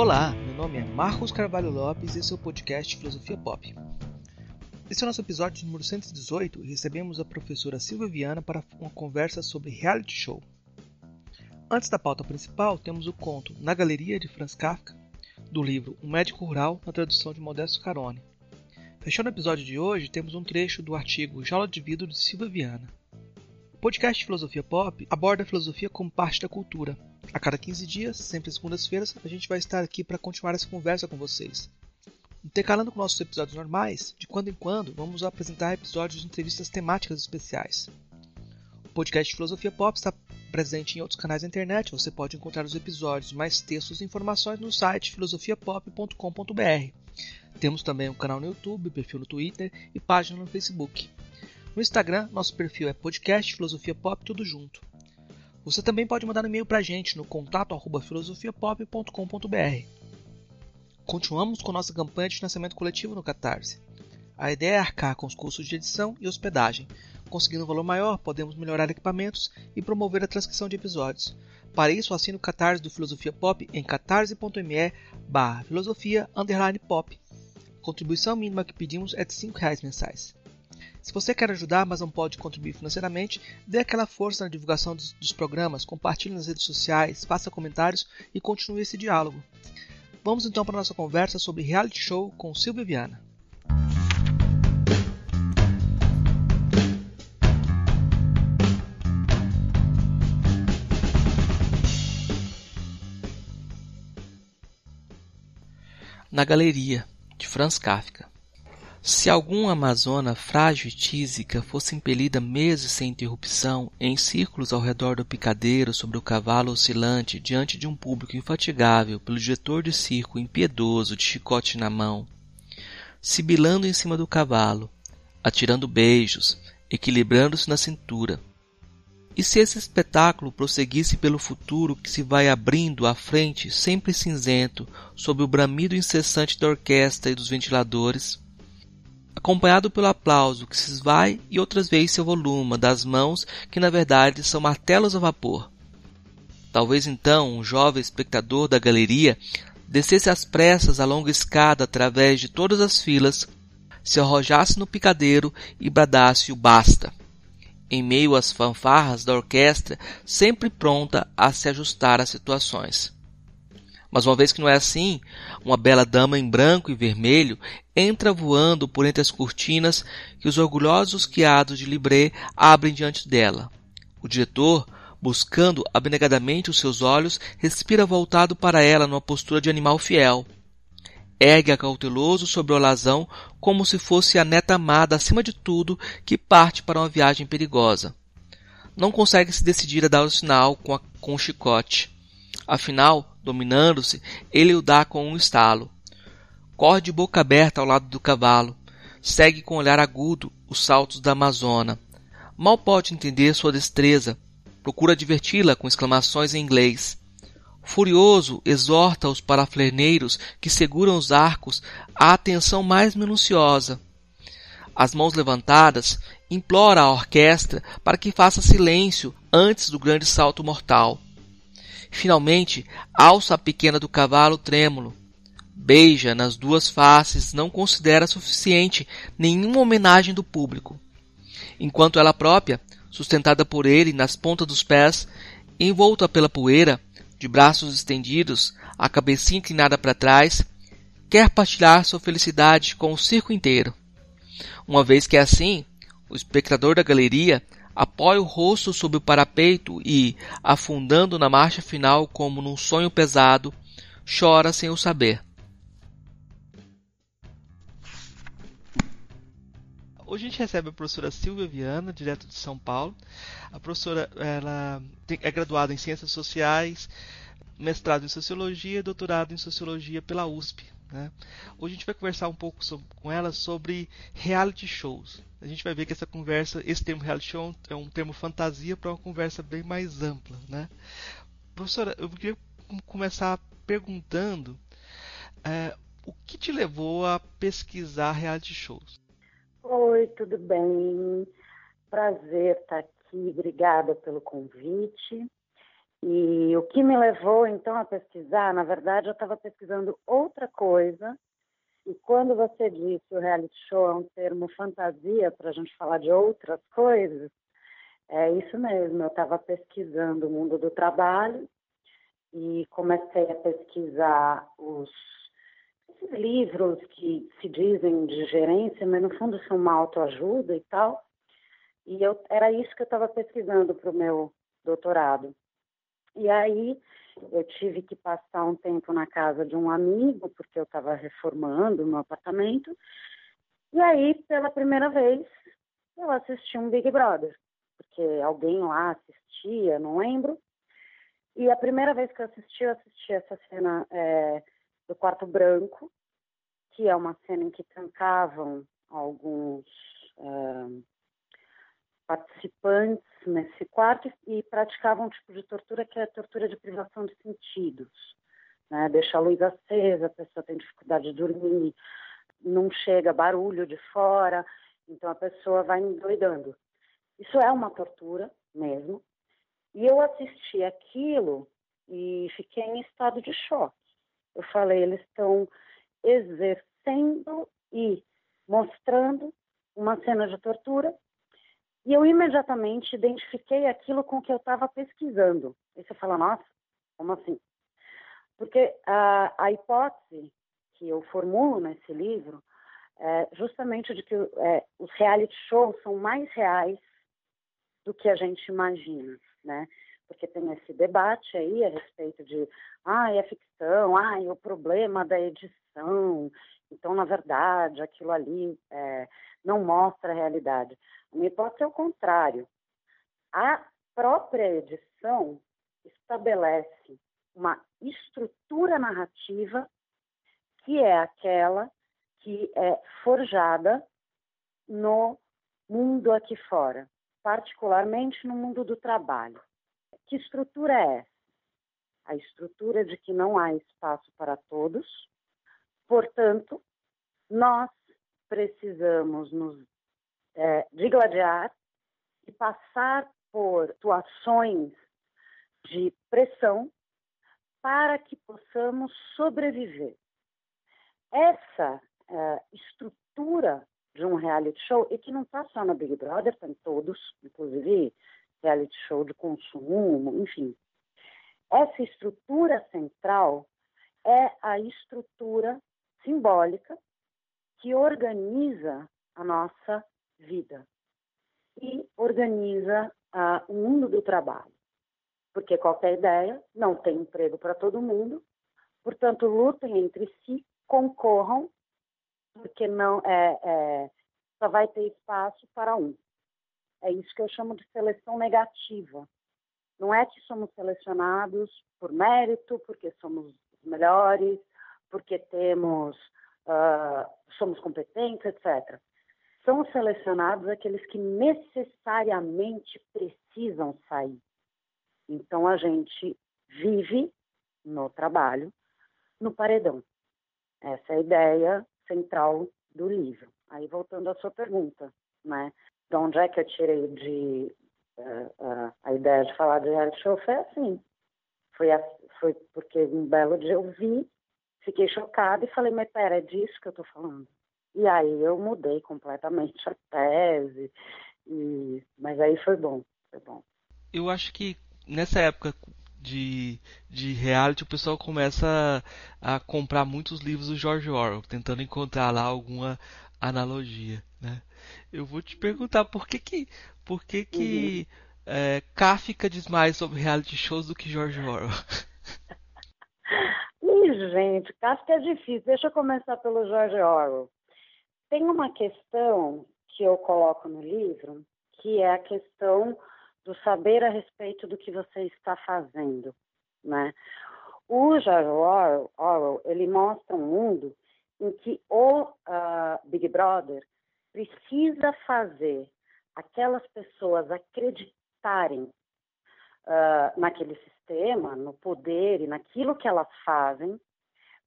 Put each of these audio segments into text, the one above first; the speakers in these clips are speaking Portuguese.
Olá, meu nome é Marcos Carvalho Lopes e esse é o podcast Filosofia Pop. Esse é o nosso episódio número 118 e recebemos a professora Silvia Viana para uma conversa sobre reality show. Antes da pauta principal, temos o conto Na Galeria de Franz Kafka, do livro O Médico Rural, na tradução de Modesto Carone. Fechando o episódio de hoje, temos um trecho do artigo Jaula de Vidro de Silvia Viana. O podcast Filosofia Pop aborda a filosofia como parte da cultura. A cada 15 dias, sempre segundas-feiras, a gente vai estar aqui para continuar essa conversa com vocês. Intercalando com nossos episódios normais, de quando em quando vamos apresentar episódios de entrevistas temáticas especiais. O podcast Filosofia Pop está presente em outros canais da internet. Você pode encontrar os episódios, mais textos e informações no site filosofiapop.com.br. Temos também um canal no YouTube, perfil no Twitter e página no Facebook. No Instagram, nosso perfil é podcast Filosofia Pop tudo junto. Você também pode mandar um e-mail para a gente no contato filosofiapop.com.br. Continuamos com nossa campanha de financiamento coletivo no Catarse. A ideia é arcar com os custos de edição e hospedagem. Conseguindo um valor maior, podemos melhorar equipamentos e promover a transcrição de episódios. Para isso, assine o Catarse do Filosofia Pop em catarse.me barra filosofia pop. Contribuição mínima que pedimos é de R$ 5,00 mensais. Se você quer ajudar, mas não pode contribuir financeiramente, dê aquela força na divulgação dos, dos programas, compartilhe nas redes sociais, faça comentários e continue esse diálogo. Vamos então para a nossa conversa sobre reality show com Silvia Viana. Na Galeria, de Franz Kafka. Se alguma amazona frágil e tísica fosse impelida meses sem interrupção, em círculos ao redor do picadeiro sobre o cavalo oscilante, diante de um público infatigável pelo diretor de circo impiedoso de chicote na mão, sibilando em cima do cavalo, atirando beijos, equilibrando-se na cintura. E se esse espetáculo prosseguisse pelo futuro que se vai abrindo à frente, sempre cinzento, sob o bramido incessante da orquestra e dos ventiladores, acompanhado pelo aplauso que se esvai e outras vezes se voluma das mãos que na verdade são martelos a vapor. Talvez então um jovem espectador da galeria descesse às pressas a longa escada através de todas as filas, se arrojasse no picadeiro e bradasse o basta, em meio às fanfarras da orquestra, sempre pronta a se ajustar às situações. Mas uma vez que não é assim, uma bela dama em branco e vermelho entra voando por entre as cortinas que os orgulhosos quiados de libré abrem diante dela. O diretor, buscando abnegadamente os seus olhos, respira voltado para ela numa postura de animal fiel. Ergue-a cauteloso sobre o alazão como se fosse a neta amada acima de tudo que parte para uma viagem perigosa. Não consegue se decidir a dar o sinal com, a, com o chicote. Afinal, dominando-se, ele o dá com um estalo. Corre de boca aberta ao lado do cavalo. Segue com olhar agudo os saltos da Amazona. Mal pode entender sua destreza. Procura diverti-la com exclamações em inglês. Furioso, exorta os parafleneiros que seguram os arcos à atenção mais minuciosa. As mãos levantadas, implora à orquestra para que faça silêncio antes do grande salto mortal. Finalmente, alça a pequena do cavalo trêmulo. Beija nas duas faces, não considera suficiente nenhuma homenagem do público. Enquanto ela própria, sustentada por ele nas pontas dos pés, envolta pela poeira, de braços estendidos, a cabecinha inclinada para trás, quer partilhar sua felicidade com o circo inteiro. Uma vez que é assim, o espectador da galeria apoia o rosto sobre o parapeito e, afundando na marcha final como num sonho pesado, chora sem o saber. Hoje a gente recebe a professora Silvia Viana, direto de São Paulo. A professora ela é graduada em Ciências Sociais, mestrado em Sociologia e doutorado em Sociologia pela USP. Né? Hoje a gente vai conversar um pouco sobre, com ela sobre reality shows. A gente vai ver que essa conversa, esse termo reality show é um termo fantasia para uma conversa bem mais ampla. Né? Professora, eu queria começar perguntando é, o que te levou a pesquisar reality shows? Oi, tudo bem? Prazer estar aqui, obrigada pelo convite. E o que me levou então a pesquisar, na verdade, eu estava pesquisando outra coisa. E quando você disse o reality show é um termo fantasia para a gente falar de outras coisas, é isso mesmo. Eu estava pesquisando o mundo do trabalho e comecei a pesquisar os livros que se dizem de gerência, mas no fundo são uma autoajuda e tal. E eu, era isso que eu estava pesquisando para o meu doutorado. E aí eu tive que passar um tempo na casa de um amigo, porque eu estava reformando no apartamento. E aí, pela primeira vez, eu assisti um Big Brother, porque alguém lá assistia, não lembro. E a primeira vez que eu assisti, eu assisti essa cena é, do quarto branco, que é uma cena em que trancavam alguns participantes nesse quarto e praticavam um tipo de tortura que é a tortura de privação de sentidos. Né? Deixa a luz acesa, a pessoa tem dificuldade de dormir, não chega barulho de fora, então a pessoa vai endoidando. Isso é uma tortura mesmo. E eu assisti aquilo e fiquei em estado de choque. Eu falei, eles estão exercendo e mostrando uma cena de tortura e eu imediatamente identifiquei aquilo com que eu estava pesquisando. E você fala, nossa, como assim? Porque a, a hipótese que eu formulo nesse livro é justamente de que é, os reality shows são mais reais do que a gente imagina, né? Porque tem esse debate aí a respeito de, ah, é ficção, ah, é o problema da edição. Então, na verdade, aquilo ali é, não mostra a realidade. A minha hipótese é o contrário. A própria edição estabelece uma estrutura narrativa que é aquela que é forjada no mundo aqui fora, particularmente no mundo do trabalho. Que estrutura é essa? A estrutura de que não há espaço para todos, portanto, nós precisamos nos é, e passar por situações de pressão para que possamos sobreviver. Essa é, estrutura de um reality show, e que não está só na Big Brother, tem todos, inclusive reality show de consumo, enfim. Essa estrutura central é a estrutura simbólica que organiza a nossa vida e organiza uh, o mundo do trabalho. Porque qualquer ideia não tem emprego para todo mundo, portanto, lutem entre si, concorram, porque não é, é, só vai ter espaço para um. É isso que eu chamo de seleção negativa. Não é que somos selecionados por mérito, porque somos os melhores, porque temos, uh, somos competentes, etc são selecionados aqueles que necessariamente precisam sair. Então a gente vive no trabalho, no paredão. Essa é a ideia central do livro. Aí voltando à sua pergunta, né? De onde é que eu tirei de uh, uh, a ideia de falar de reality show? Foi assim. Foi, a, foi porque um belo dia eu vi, fiquei chocada e falei, mas pera, é disso que eu estou falando. E aí eu mudei completamente a tese, e... mas aí foi bom, foi bom. Eu acho que nessa época de, de reality o pessoal começa a, a comprar muitos livros do George Orwell, tentando encontrar lá alguma analogia, né? Eu vou te perguntar por que que, por que, que uhum. é, Kafka diz mais sobre reality shows do que George Orwell? Ih, gente, Kafka é difícil. Deixa eu começar pelo George Orwell. Tem uma questão que eu coloco no livro, que é a questão do saber a respeito do que você está fazendo, né? O George Orwell, Orwell, ele mostra um mundo em que o uh, Big Brother precisa fazer aquelas pessoas acreditarem uh, naquele sistema, no poder e naquilo que elas fazem,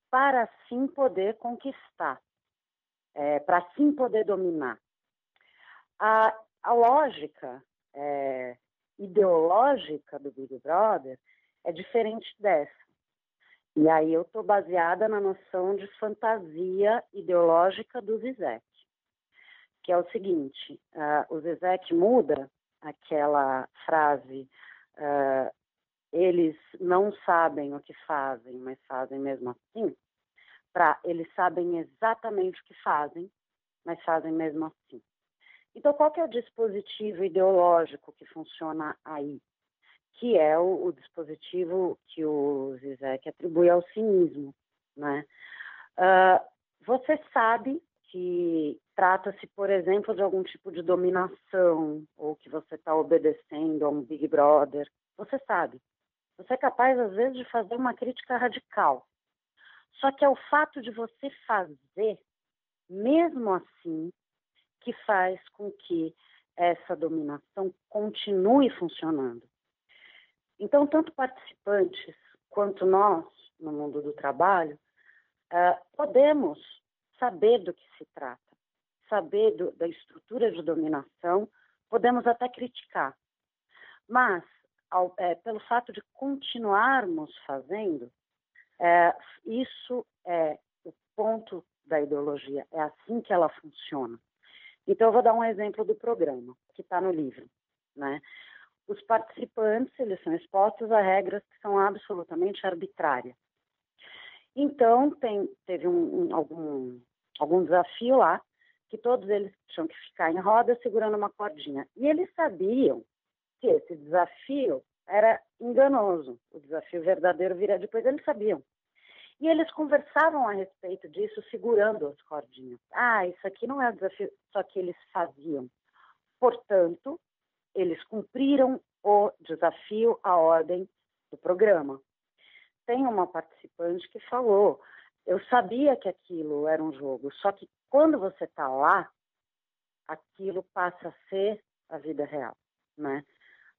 para assim poder conquistar é, para assim poder dominar. A, a lógica é, ideológica do Big Brother é diferente dessa. E aí eu estou baseada na noção de fantasia ideológica do Zizek, que é o seguinte: uh, o Zizek muda aquela frase uh, eles não sabem o que fazem, mas fazem mesmo assim, para eles sabem exatamente o que fazem, mas fazem mesmo assim. Então, qual que é o dispositivo ideológico que funciona aí? Que é o, o dispositivo que o Zizek atribui ao cinismo, né? Uh, você sabe que trata-se, por exemplo, de algum tipo de dominação, ou que você está obedecendo a um Big Brother. Você sabe. Você é capaz, às vezes, de fazer uma crítica radical. Só que é o fato de você fazer, mesmo assim, que faz com que essa dominação continue funcionando. Então, tanto participantes quanto nós, no mundo do trabalho, uh, podemos saber do que se trata, saber do, da estrutura de dominação, podemos até criticar. Mas, ao, é, pelo fato de continuarmos fazendo, é, isso é o ponto da ideologia, é assim que ela funciona. Então, eu vou dar um exemplo do programa, que está no livro. Né? Os participantes, eles são expostos a regras que são absolutamente arbitrárias. Então, tem, teve um, um, algum algum desafio lá, que todos eles tinham que ficar em roda segurando uma cordinha. E eles sabiam que esse desafio era enganoso. O desafio verdadeiro viria depois, eles sabiam. E eles conversavam a respeito disso, segurando as cordinhas. Ah, isso aqui não é o desafio, só que eles faziam. Portanto, eles cumpriram o desafio, a ordem do programa. Tem uma participante que falou: eu sabia que aquilo era um jogo, só que quando você está lá, aquilo passa a ser a vida real, né?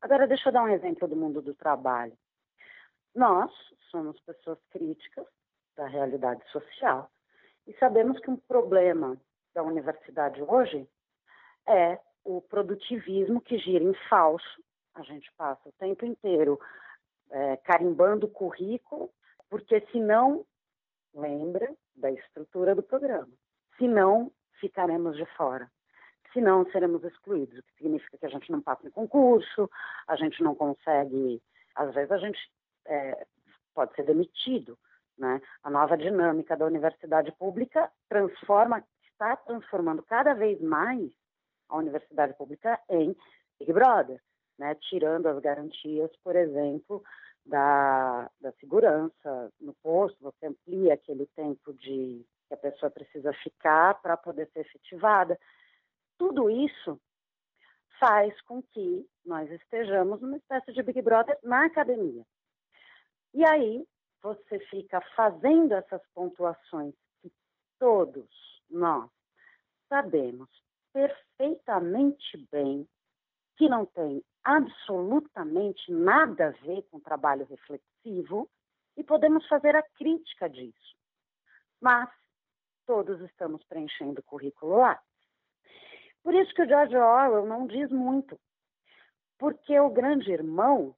Agora, deixa eu dar um exemplo do mundo do trabalho. Nós somos pessoas críticas da realidade social e sabemos que um problema da universidade hoje é o produtivismo que gira em falso. A gente passa o tempo inteiro é, carimbando o currículo, porque senão lembra da estrutura do programa. Senão, ficaremos de fora. Senão, seremos excluídos, o que significa que a gente não passa em concurso, a gente não consegue. Às vezes, a gente é, pode ser demitido. Né? A nova dinâmica da universidade pública transforma, está transformando cada vez mais a universidade pública em Big Brother, né? tirando as garantias, por exemplo, da, da segurança no posto, você amplia aquele tempo de que a pessoa precisa ficar para poder ser efetivada. Tudo isso faz com que nós estejamos numa espécie de Big Brother na academia. E aí você fica fazendo essas pontuações que todos nós sabemos perfeitamente bem que não tem absolutamente nada a ver com trabalho reflexivo e podemos fazer a crítica disso. Mas todos estamos preenchendo o currículo lá. Por isso que o George Orwell não diz muito, porque o grande irmão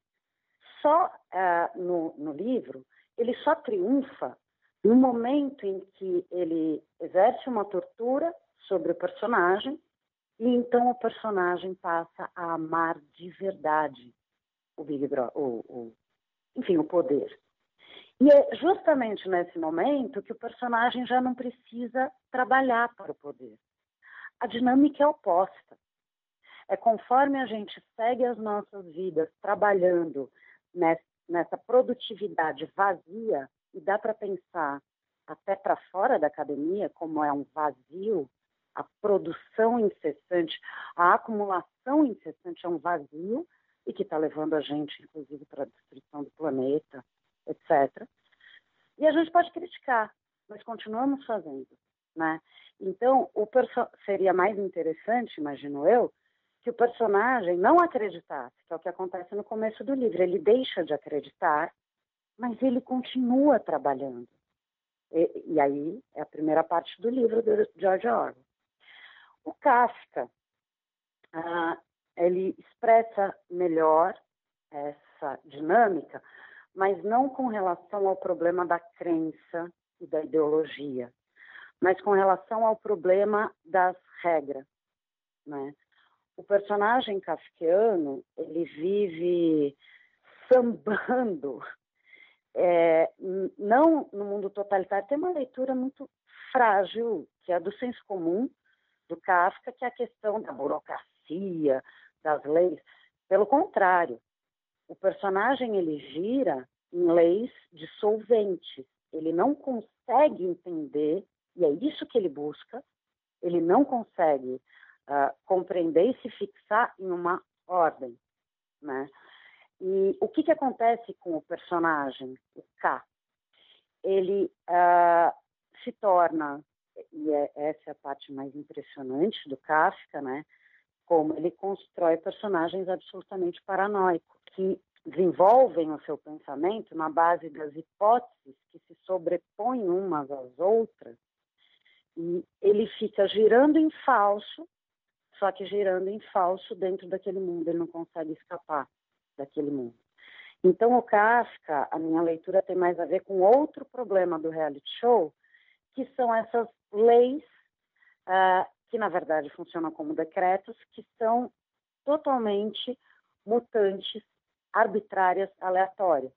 só uh, no, no livro ele só triunfa no momento em que ele exerce uma tortura sobre o personagem e então o personagem passa a amar de verdade o Big Brother, o, o, enfim, o poder. E é justamente nesse momento que o personagem já não precisa trabalhar para o poder. A dinâmica é oposta. É conforme a gente segue as nossas vidas trabalhando nessa produtividade vazia, e dá para pensar até para fora da academia, como é um vazio a produção incessante, a acumulação incessante é um vazio e que está levando a gente, inclusive, para a destruição do planeta, etc. E a gente pode criticar, mas continuamos fazendo, né? Então, seria mais interessante, imagino eu, que o personagem não acreditasse, que é o que acontece no começo do livro. Ele deixa de acreditar, mas ele continua trabalhando. E, e aí é a primeira parte do livro do George Orwell. O Kafka, ah, ele expressa melhor essa dinâmica mas não com relação ao problema da crença e da ideologia, mas com relação ao problema das regras, né? O personagem kafkiano, ele vive sambando, é, não no mundo totalitário, tem uma leitura muito frágil, que é do senso comum do Kafka, que é a questão da burocracia, das leis. Pelo contrário, o personagem ele gira em leis dissolventes. Ele não consegue entender, e é isso que ele busca, ele não consegue uh, compreender e se fixar em uma ordem. Né? E o que, que acontece com o personagem, o K? Ele uh, se torna, e é, essa é a parte mais impressionante do Kafka, né? como ele constrói personagens absolutamente paranoicos, que desenvolvem o seu pensamento na base das hipóteses que se sobrepõem umas às outras, e ele fica girando em falso, só que girando em falso dentro daquele mundo, ele não consegue escapar daquele mundo. Então, o Kafka, a minha leitura tem mais a ver com outro problema do reality show, que são essas leis uh, que na verdade funcionam como decretos, que são totalmente mutantes, arbitrárias, aleatórias.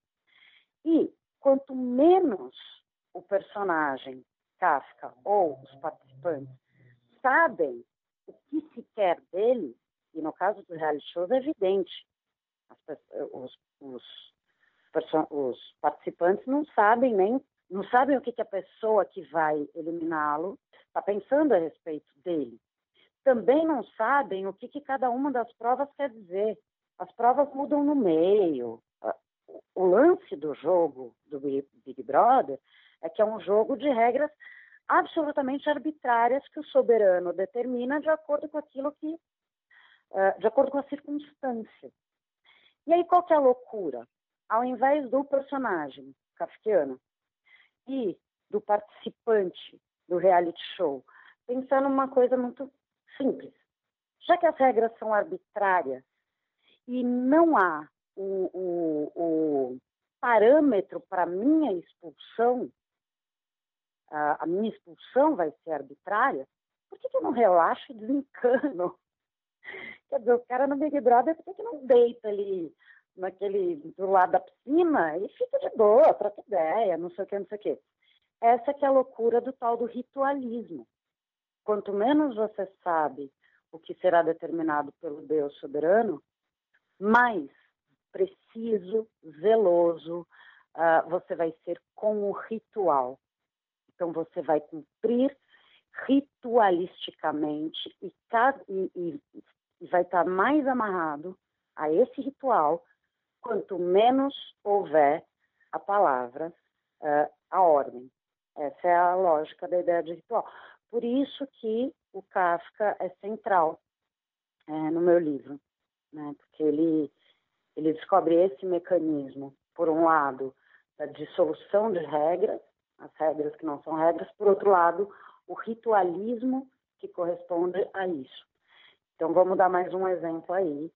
E quanto menos o personagem Kafka ou os participantes sabem o que se quer dele, e no caso do reality shows é evidente, os, os, os participantes não sabem nem não sabem o que, que a pessoa que vai eliminá-lo está pensando a respeito dele. Também não sabem o que, que cada uma das provas quer dizer. As provas mudam no meio. O lance do jogo do Big Brother é que é um jogo de regras absolutamente arbitrárias que o soberano determina de acordo com aquilo que, eh, de acordo com a circunstância. E aí qual que é a loucura? Ao invés do personagem kafkiano e do participante do reality show, pensar numa coisa muito simples. Já que as regras são arbitrárias e não há o, o, o parâmetro para minha expulsão, a, a, minha expulsão vai ser arbitrária, por que, que eu não relaxo e desencano? Quer dizer, o cara no Big Brother, por que, que não deita ali naquele, do lado da piscina e fica de boa, troca ideia, não sei o que, não sei o que. Essa que é a loucura do tal do ritualismo. Quanto menos você sabe o que será determinado pelo Deus soberano, mais preciso, zeloso uh, você vai ser com o ritual. Então você vai cumprir ritualisticamente e, e, e, e vai estar mais amarrado a esse ritual quanto menos houver a palavra, uh, a ordem. Essa é a lógica da ideia de ritual. Por isso que o Kafka é central é, no meu livro, né? porque ele, ele descobre esse mecanismo, por um lado, da dissolução de regras, as regras que não são regras, por outro lado, o ritualismo que corresponde a isso. Então, vamos dar mais um exemplo aí,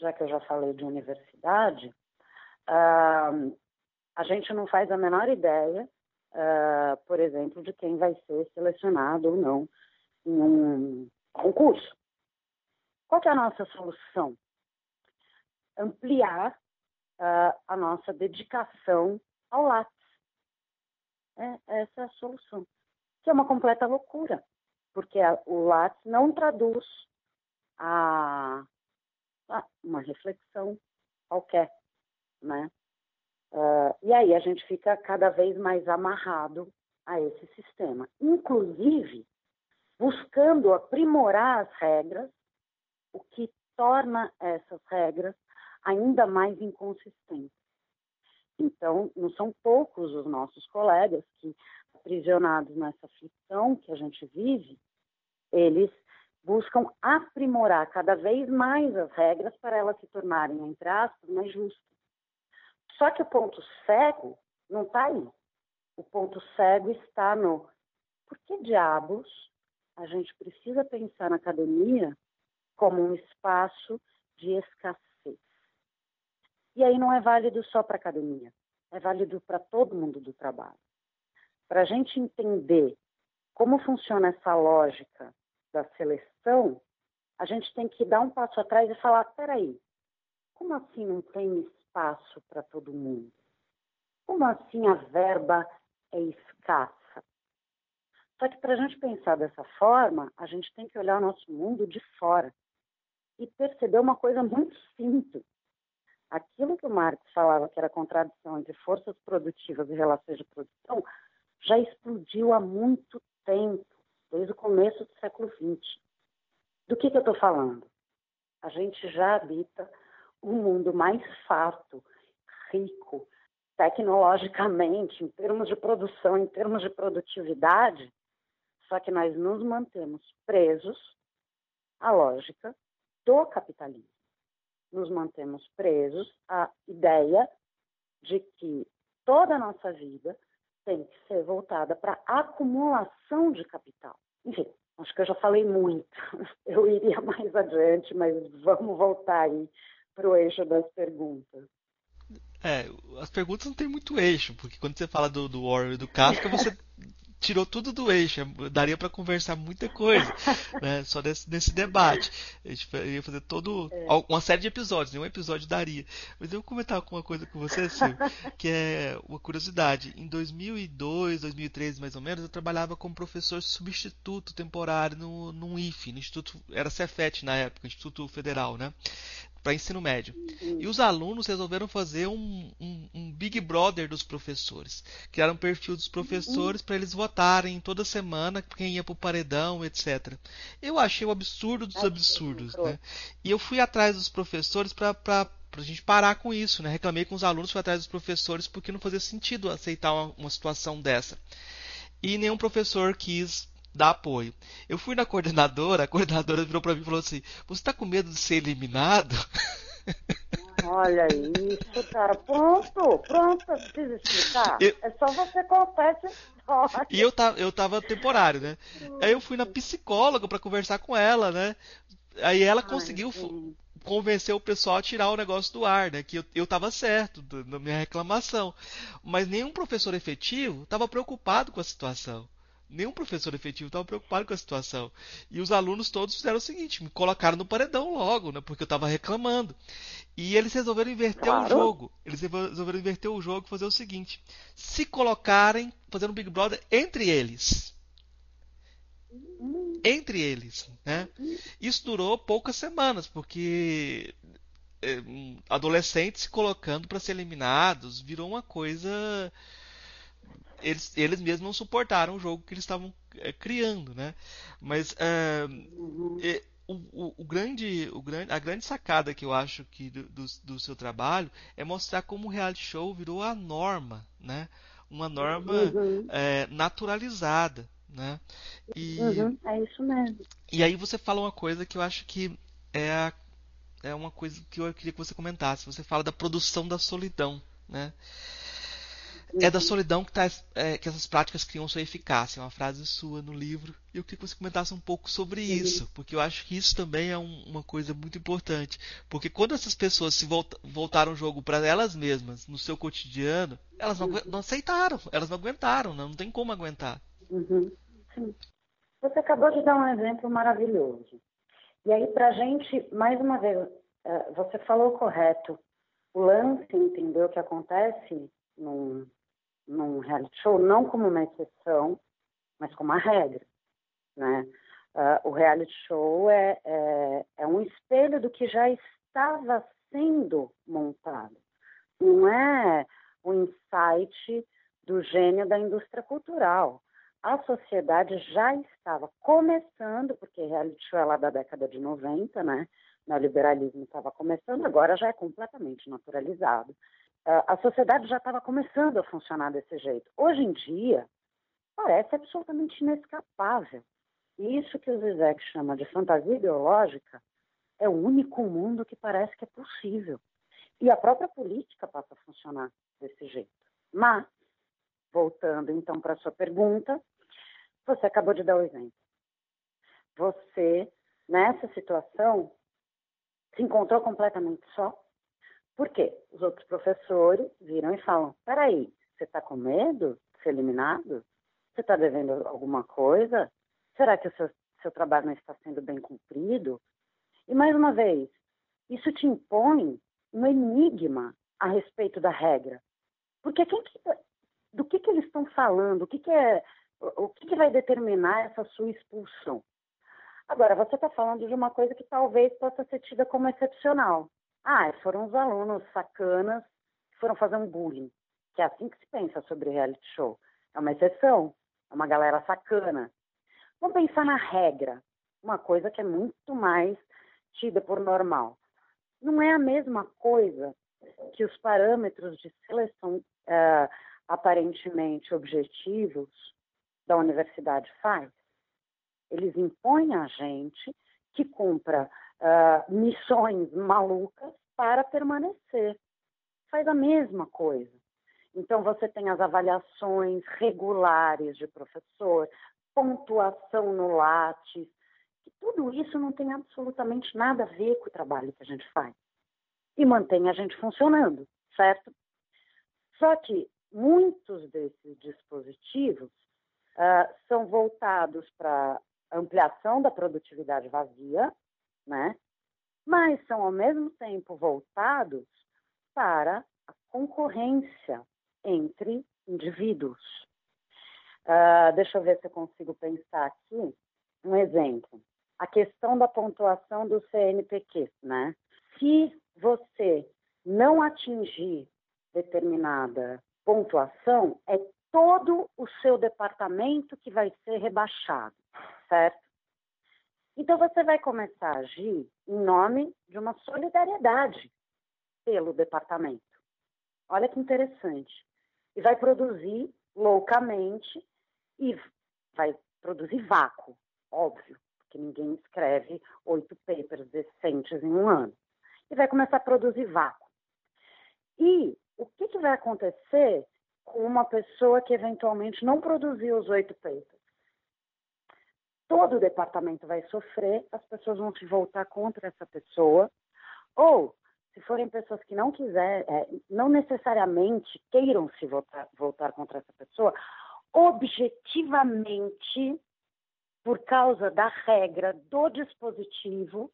já que eu já falei de universidade. Uh, a gente não faz a menor ideia uh, por exemplo, de quem vai ser selecionado ou não em um concurso. Qual é a nossa solução? Ampliar uh, a nossa dedicação ao Lattes. É, essa é a solução. Que é uma completa loucura, porque a, o Lattes não traduz a uma reflexão qualquer, né? Uh, e aí a gente fica cada vez mais amarrado a esse sistema, inclusive buscando aprimorar as regras, o que torna essas regras ainda mais inconsistentes. Então, não são poucos os nossos colegas que, aprisionados nessa ficção que a gente vive, eles buscam aprimorar cada vez mais as regras para elas se tornarem, entre aspas, mais justas. Só que o ponto cego não está aí. O ponto cego está no por que diabos a gente precisa pensar na academia como um espaço de escassez. E aí não é válido só para academia. é válido para todo mundo do trabalho. Para a gente entender como funciona essa lógica da seleção, a gente tem que dar um passo atrás e falar: peraí, como assim não tem espaço para todo mundo? Como assim a verba é escassa? Só que para a gente pensar dessa forma, a gente tem que olhar o nosso mundo de fora e perceber uma coisa muito simples. Aquilo que o Marx falava que era contradição entre forças produtivas e relações de produção já explodiu há muito tempo, desde o começo do século XX. Do que, que eu estou falando? A gente já habita um mundo mais farto, rico, tecnologicamente, em termos de produção, em termos de produtividade, só que nós nos mantemos presos à lógica do capitalismo. Nos mantemos presos à ideia de que toda a nossa vida tem que ser voltada para acumulação de capital. Enfim, acho que eu já falei muito. Eu iria mais adiante, mas vamos voltar aí para o eixo das perguntas. É, as perguntas não têm muito eixo, porque quando você fala do, do Orwell e do Kafka, você tirou tudo do eixo. Daria para conversar muita coisa, né? Só nesse, nesse debate. A gente ia fazer todo é. uma série de episódios, nenhum episódio daria. Mas eu vou comentar uma coisa com você, Silvio, que é uma curiosidade. Em 2002, 2003, mais ou menos, eu trabalhava como professor substituto temporário no, no IFE, no Instituto era Cefet na época, Instituto Federal, né? Para ensino médio. Uhum. E os alunos resolveram fazer um, um, um, Big Brother dos professores. Criaram um perfil dos professores uhum. para eles votarem toda semana quem ia para o paredão, etc. Eu achei o absurdo dos absurdos. Né? E eu fui atrás dos professores para para a gente parar com isso, né? Reclamei com os alunos, fui atrás dos professores porque não fazia sentido aceitar uma, uma situação dessa. E nenhum professor quis dar apoio. Eu fui na coordenadora, a coordenadora virou para mim e falou assim: Você está com medo de ser eliminado? Olha isso, cara. Pronto, pronto, precisa explicar. Eu... É só você contar essa história. E eu tava, eu tava temporário, né? Aí eu fui na psicóloga para conversar com ela, né? Aí ela conseguiu Ai, convencer o pessoal a tirar o negócio do ar, né? Que eu, eu tava certo na minha reclamação. Mas nenhum professor efetivo estava preocupado com a situação nenhum professor efetivo estava preocupado com a situação. E os alunos todos fizeram o seguinte: me colocaram no paredão logo, né, porque eu estava reclamando. E eles resolveram inverter claro. o jogo. Eles resolveram inverter o jogo e fazer o seguinte: se colocarem, fazendo um Big Brother entre eles. Entre eles. Né? Isso durou poucas semanas, porque é, adolescentes se colocando para ser eliminados virou uma coisa eles, eles mesmos não suportaram o jogo que eles estavam é, criando, né? Mas é, é, o, o, o, grande, o grande, a grande sacada que eu acho que do, do, do, seu trabalho é mostrar como o reality show virou a norma, né? Uma norma uhum. É, naturalizada, né? E, uhum, é isso mesmo. E aí você fala uma coisa que eu acho que é, a, é uma coisa que eu queria que você comentasse. Você fala da produção da solidão, né? É da solidão que, tá, é, que essas práticas criam sua eficácia. É uma frase sua no livro. E eu queria que você comentasse um pouco sobre isso, porque eu acho que isso também é um, uma coisa muito importante. Porque quando essas pessoas se volta, voltaram o jogo para elas mesmas, no seu cotidiano, elas não, não, aceitaram, elas não aguentaram, não, não tem como aguentar. Uhum. Sim. Você acabou de dar um exemplo maravilhoso. E aí, para a gente, mais uma vez, é, você falou correto. O lance, entendeu, que acontece num, num reality show não como uma exceção, mas como uma regra, né? Uh, o reality show é, é, é um espelho do que já estava sendo montado. Não é o insight do gênio da indústria cultural. A sociedade já estava começando, porque reality show é lá da década de 90, né? O liberalismo estava começando, agora já é completamente naturalizado a sociedade já estava começando a funcionar desse jeito. Hoje em dia, parece absolutamente inescapável. E isso que o Zizek chama de fantasia ideológica é o único mundo que parece que é possível. E a própria política passa a funcionar desse jeito. Mas, voltando então para a sua pergunta, você acabou de dar o exemplo. Você, nessa situação, se encontrou completamente só, Por quê? Os outros professores viram e falam: peraí, você está com medo de ser eliminado? Você está devendo alguma coisa? Será que o seu, seu trabalho não está sendo bem cumprido? E mais uma vez, isso te impõe um enigma a respeito da regra. Porque quem que, do que, que eles estão falando? O que, que é o que, que vai determinar essa sua expulsão? Agora, você está falando de uma coisa que talvez possa ser tida como excepcional. Ah, foram os alunos sacanas que foram fazer um bullying. Que é assim que se pensa sobre reality show. É uma exceção, é uma galera sacana. Vamos pensar na regra, uma coisa que é muito mais tida por normal. Não é a mesma coisa que os parâmetros de seleção uh, aparentemente objetivos da universidade faz. Eles impõem a gente que cumpra uh, missões malucas para permanecer. Faz a mesma coisa. Então, você tem as avaliações regulares de professor, pontuação no Lattes, tudo isso não tem absolutamente nada a ver com o trabalho que a gente faz. E mantém a gente funcionando, certo? Só que muitos desses dispositivos uh, são voltados para ampliação da produtividade vazia, né? mas são ao mesmo tempo voltados para a concorrência entre indivíduos. Uh, deixa eu ver se eu consigo pensar aqui um exemplo. A questão da pontuação do CNPq, né? Se você não atingir determinada pontuação, é todo o seu departamento que vai ser rebaixado, certo? Então você vai começar a agir em nome de uma solidariedade pelo departamento. Olha que interessante. E vai produzir loucamente e vai produzir vácuo, óbvio, porque ninguém escreve oito papers decentes em um ano. E vai começar a produzir vácuo. E o que, que vai acontecer com uma pessoa que eventualmente não produziu os oito papers? Todo o departamento vai sofrer, as pessoas vão se voltar contra essa pessoa, ou se forem pessoas que não quiserem, é, não necessariamente queiram se voltar, voltar contra essa pessoa, objetivamente, por causa da regra do dispositivo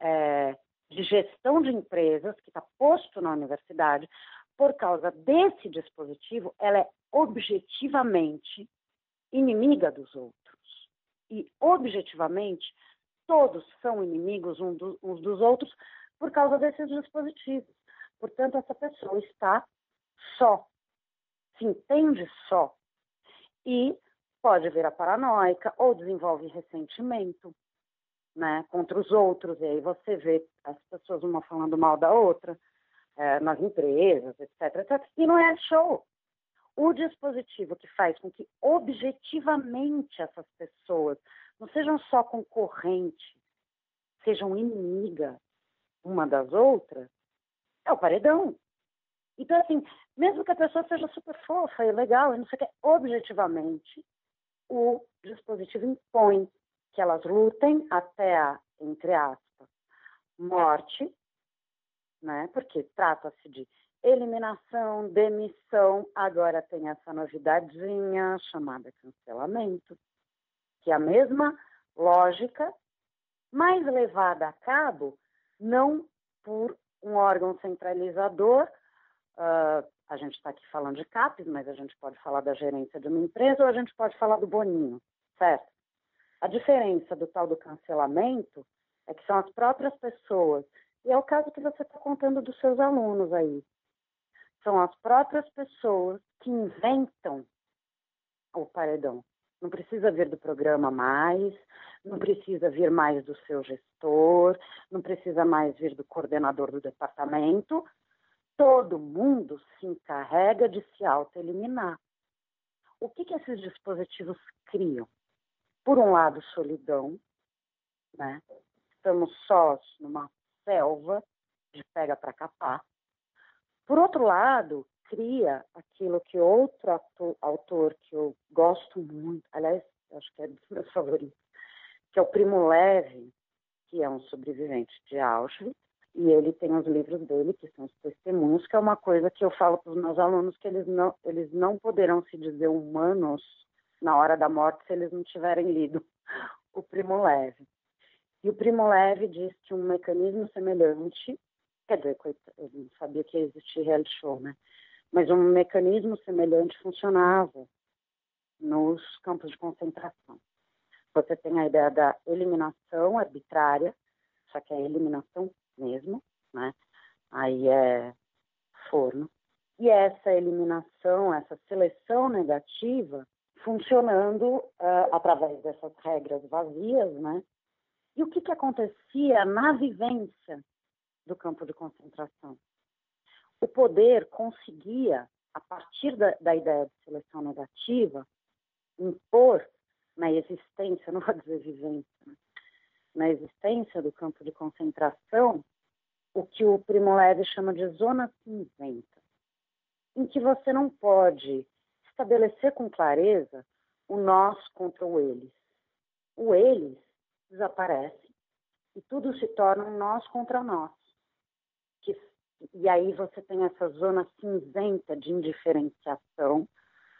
é, de gestão de empresas que está posto na universidade, por causa desse dispositivo, ela é objetivamente inimiga dos outros. E, objetivamente, todos são inimigos uns dos outros por causa desses dispositivos. Portanto, essa pessoa está só, se entende só, e pode vir a paranoica ou desenvolve ressentimento né, contra os outros, e aí você vê as pessoas uma falando mal da outra, é, nas empresas, etc, etc. E não é show. O dispositivo que faz com que objetivamente essas pessoas não sejam só concorrentes, sejam inimigas uma das outras, é o paredão. Então, assim, mesmo que a pessoa seja super fofa e legal, e não sei o que, objetivamente, o dispositivo impõe que elas lutem até a, entre aspas, morte, né? Porque trata-se de eliminação, demissão, agora tem essa novidadezinha chamada cancelamento, que é a mesma lógica, mais levada a cabo não por um órgão centralizador, uh, a gente está aqui falando de CAPES, mas a gente pode falar da gerência de uma empresa ou a gente pode falar do boninho, certo? A diferença do tal do cancelamento é que são as próprias pessoas e é o caso que você está contando dos seus alunos aí. São as próprias pessoas que inventam o paredão. Não precisa vir do programa mais, não precisa vir mais do seu gestor, não precisa mais vir do coordenador do departamento. Todo mundo se encarrega de se auto-eliminar. O que, que esses dispositivos criam? Por um lado, solidão, né? Estamos sós numa selva de pega para capar. Por outro lado, cria aquilo que outro autor que eu gosto muito, aliás, acho que é dos meus favoritos, que é o Primo Levi, que é um sobrevivente de Auschwitz, E ele tem os livros dele, que são os testemunhos, que é uma coisa que eu falo para os meus alunos, que eles não, eles não poderão se dizer humanos na hora da morte se eles não tiverem lido o Primo Leve. E o Primo Leve diz que um mecanismo semelhante, quer dizer, eu não sabia que existia reality show, né? Mas um mecanismo semelhante funcionava nos campos de concentração. Você tem a ideia da eliminação arbitrária, só que é eliminação mesmo, né? Aí é forno. E essa eliminação, essa seleção negativa, funcionando uh, através dessas regras vazias, né? E o que, que acontecia na vivência do campo de concentração? O poder conseguia, a partir da, da ideia de seleção negativa, impor na existência, não vou dizer vivência, né? na existência do campo de concentração o que o Primo Levi chama de zona cinzenta, em que você não pode estabelecer com clareza o nós contra o eles. O eles desaparece e tudo se torna um nós contra nós. E aí você tem essa zona cinzenta de indiferenciação,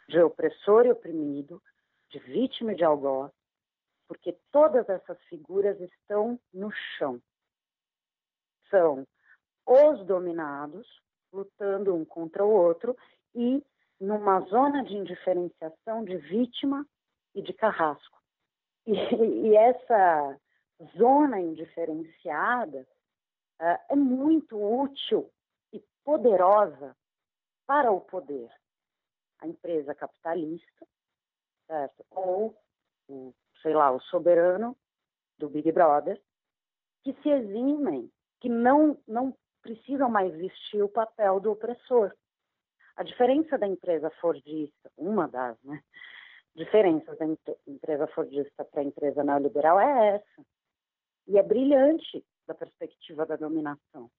de opressor e oprimido, de vítima e de algoz, porque todas essas figuras estão no chão. São os dominados lutando um contra o outro e numa zona de indiferenciação de vítima e de carrasco. E, e essa zona indiferenciada uh, é muito útil poderosa para o poder. A empresa capitalista, certo? ou o sei lá, o soberano do Big Brother, que se eximem, que não, não precisam mais vestir o papel do opressor. A diferença da empresa fordista, uma das né, diferenças da empresa fordista para a empresa neoliberal é essa. E é brilhante da perspectiva da dominação.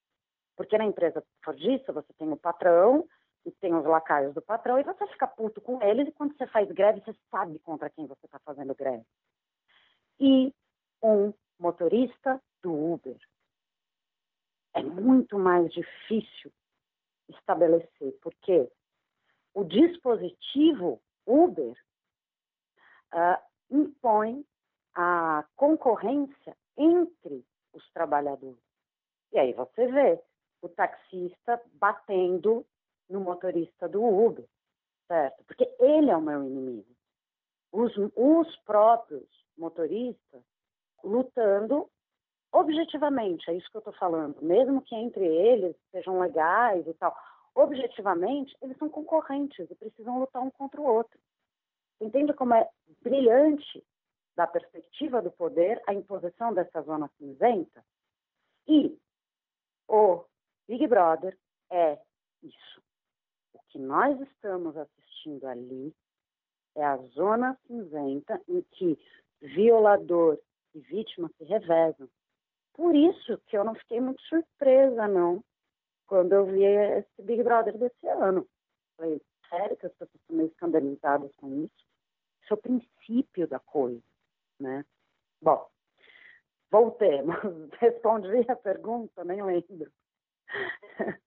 Porque na empresa fordista você tem o patrão e tem os lacaios do patrão e você fica puto com eles e quando você faz greve você sabe contra quem você está fazendo greve e um motorista do Uber. É muito mais difícil estabelecer, porque o dispositivo Uber uh, impõe a concorrência entre os trabalhadores. E aí você vê o taxista batendo no motorista do Uber, certo? Porque ele é o meu inimigo. Os, os próprios motorista lutando objetivamente, é isso que eu estou falando, mesmo que entre eles sejam legais e tal, objetivamente, eles são concorrentes e precisam lutar um contra o outro. Entende como é brilhante, da perspectiva do poder, a imposição dessa zona cinzenta? E o Big Brother é isso. O que nós estamos assistindo ali é a zona cinzenta em que violador e vítima se revezam. Por isso que eu não fiquei muito surpresa, não, quando eu vi esse Big Brother desse ano. Falei, sério que as pessoas estão meio escandalizadas com isso? Isso é o princípio da coisa, né? Bom, voltemos. Respondi a pergunta, nem lembro.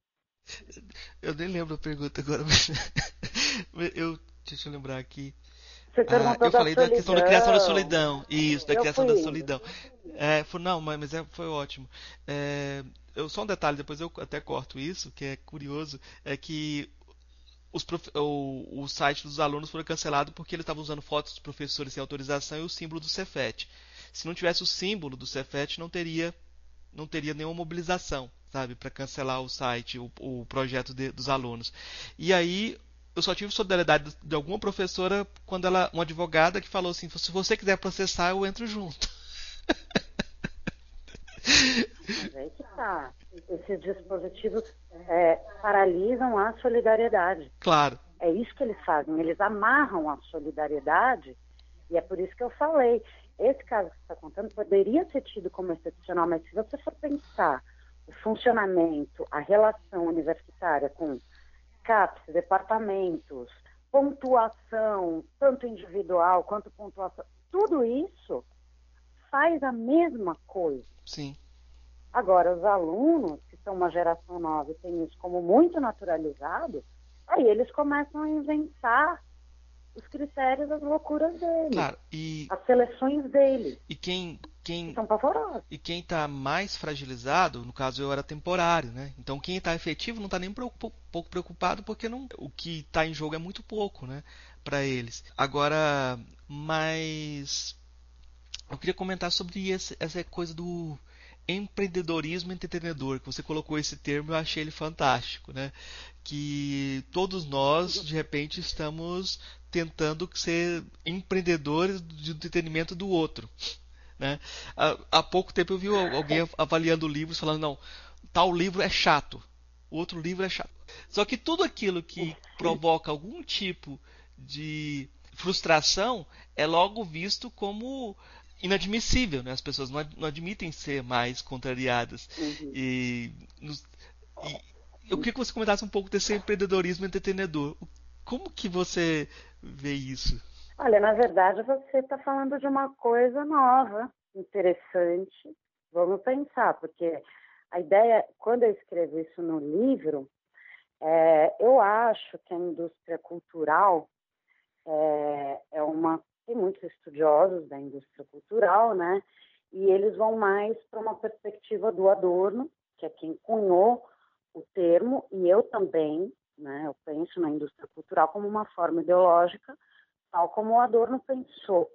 Eu nem lembro a pergunta agora, mas eu deixa eu lembrar aqui. Você ah, eu falei da, questão da criação da solidão. Isso, da eu criação fui. da solidão. É, foi, não, mas, mas é, foi ótimo. É, eu, só um detalhe, depois eu até corto isso, que é curioso, é que os prof, o, o site dos alunos foi cancelado porque eles estavam usando fotos dos professores sem autorização e o símbolo do Cefet. Se não tivesse o símbolo do Cefet, não teria não teria nenhuma mobilização, sabe, para cancelar o site, o, o projeto de, dos alunos. E aí eu só tive solidariedade de alguma professora quando ela, uma advogada que falou assim, se você quiser processar, eu entro junto. Mas aí que tá. Esses dispositivos é, paralisam a solidariedade. Claro. É isso que eles fazem. Eles amarram a solidariedade e é por isso que eu falei. Esse caso que você está contando poderia ser tido como excepcional, mas se você for pensar o funcionamento, a relação universitária com CAPs, departamentos, pontuação, tanto individual quanto pontuação, tudo isso faz a mesma coisa. Sim. Agora, os alunos, que são uma geração nova e têm isso como muito naturalizado, aí eles começam a inventar os critérios, as loucuras dele. Claro, e. As seleções dele. E quem. quem são pavorosos. E quem está mais fragilizado, no caso eu era temporário, né? Então quem está efetivo não está nem pouco preocupado porque não, o que está em jogo é muito pouco, né? Para eles. Agora, mas. Eu queria comentar sobre esse, essa coisa do empreendedorismo entretenedor, que você colocou esse termo, eu achei ele fantástico, né? Que todos nós, de repente, estamos tentando ser empreendedores de entretenimento do outro. Né? Há, há pouco tempo eu vi alguém avaliando livros falando, não, tal livro é chato, o outro livro é chato. Só que tudo aquilo que provoca algum tipo de frustração é logo visto como inadmissível, né? As pessoas não, não admitem ser mais contrariadas. Uhum. E, e, eu queria que você comentasse um pouco desse empreendedorismo entretenedor. Como que você vê isso? Olha, na verdade você está falando de uma coisa nova, interessante. Vamos pensar, porque a ideia, quando eu escrevo isso no livro, é, eu acho que a indústria cultural é, é uma tem muitos estudiosos da indústria cultural, né? E eles vão mais para uma perspectiva do Adorno, que é quem cunhou o termo, e eu também, né? Eu penso na indústria cultural como uma forma ideológica, tal como o Adorno pensou.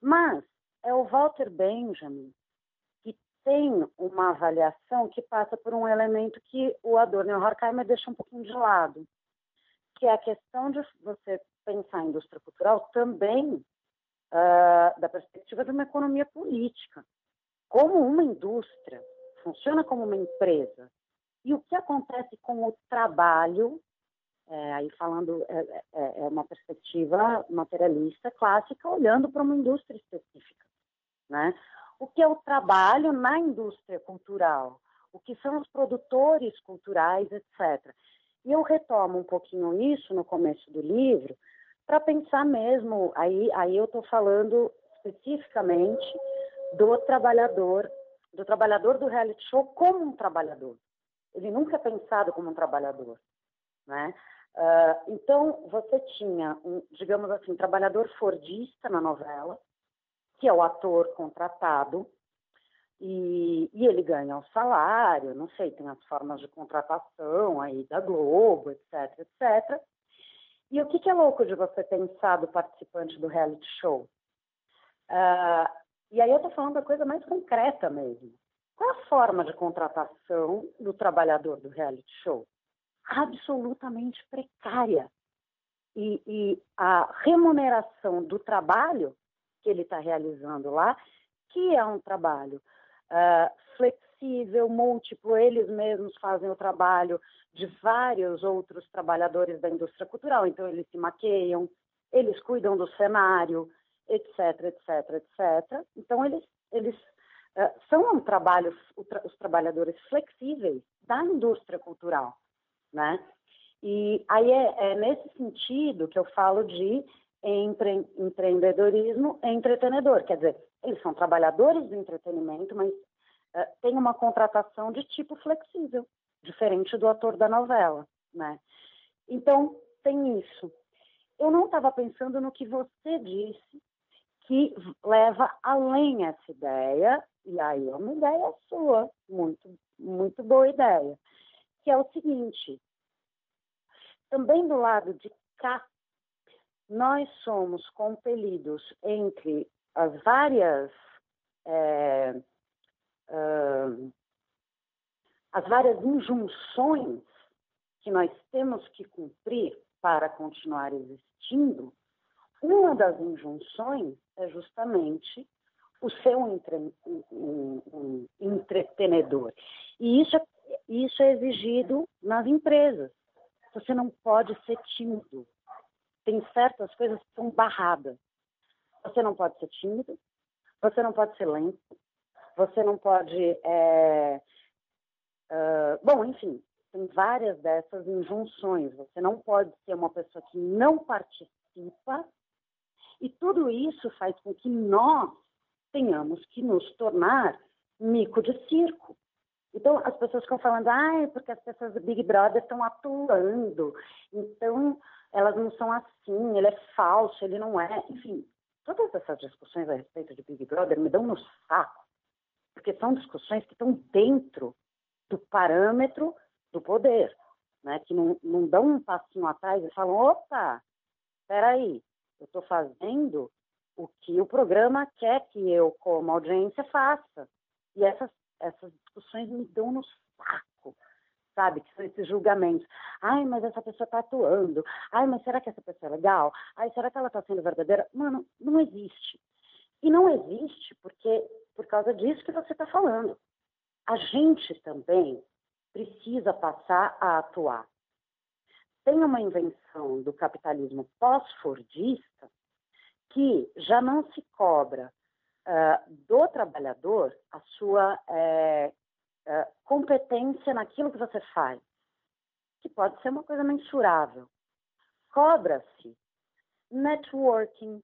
Mas é o Walter Benjamin que tem uma avaliação que passa por um elemento que o Adorno e o Horkheimer deixam um pouquinho de lado, que é a questão de você pensar a indústria cultural também uh, da perspectiva de uma economia política. Como uma indústria funciona como uma empresa e o que acontece com o trabalho, é, aí falando, é, é, é, uma perspectiva materialista clássica, olhando para uma indústria específica. Né? O que é o trabalho na indústria cultural? O que são os produtores culturais, etc. E eu retomo um pouquinho isso no começo do livro, para pensar mesmo, aí, aí eu estou falando especificamente do trabalhador, do trabalhador do reality show como um trabalhador. Ele nunca é pensado como um trabalhador, né? Uh, então, você tinha, um, digamos assim, trabalhador fordista na novela, que é o ator contratado, e, e, ele ganha um salário, não sei, tem as formas de contratação aí da Globo, etc, etc. E o que, que é louco de você pensar do participante do reality show? Uh, e aí eu estou falando da coisa mais concreta mesmo. Qual a forma de contratação do trabalhador do reality show? Absolutamente precária. E, e a remuneração do trabalho que ele está realizando lá, que é um trabalho uh, flexível, múltiplo, eles mesmos fazem o trabalho de vários outros trabalhadores da indústria cultural. Então, eles se maqueiam, eles cuidam do cenário, etc, etc, etc. Então, eles, eles são um trabalho, os trabalhadores flexíveis da indústria cultural, né? E aí é, é nesse sentido que eu falo de empre, empreendedorismo entretenedor, quer dizer, eles são trabalhadores do entretenimento, mas uh, têm uma contratação de tipo flexível diferente do ator da novela, né? Então, tem isso. Eu não estava pensando no que você disse, que leva além essa ideia, e aí é uma ideia sua, muito, muito boa ideia, que é o seguinte, também do lado de cá, nós somos compelidos entre as várias é, uh, as várias injunções que nós temos que cumprir para continuar existindo, uma das injunções é justamente o ser um, entre, um, um entretenedor. E isso, é, isso é exigido nas empresas. Você não pode ser tímido. Tem certas coisas que são barradas. Você não pode ser tímido, você não pode ser lento, você não pode é, ah, bom, enfim, tem várias dessas injunções. Você não pode ser uma pessoa que não participa, e tudo isso faz com que nós tenhamos que nos tornar mico de circo. Então, as pessoas ficam falando, ah, porque as pessoas do Big Brother estão atuando, então elas não são assim, ele é falso, ele não é. Enfim, todas essas discussões a respeito de Big Brother me dão no saco, porque são discussões que estão dentro do parâmetro do poder, né? que não, não dão um passinho atrás e falam, opa, peraí, eu estou fazendo o que o programa quer que eu, como audiência, faça. E essas essas discussões me dão no saco, sabe? Que são esses julgamentos. Ai, mas essa pessoa está atuando. Ai, mas será que essa pessoa é legal? Ai, será que ela está sendo verdadeira? Mano, não existe. E não existe porque por causa disso que você está falando. A gente também precisa passar a atuar. Tem uma invenção do capitalismo pós-fordista que já não se cobra uh, do trabalhador a sua uh, competência naquilo que você faz, que pode ser uma coisa mensurável. Cobra-se networking,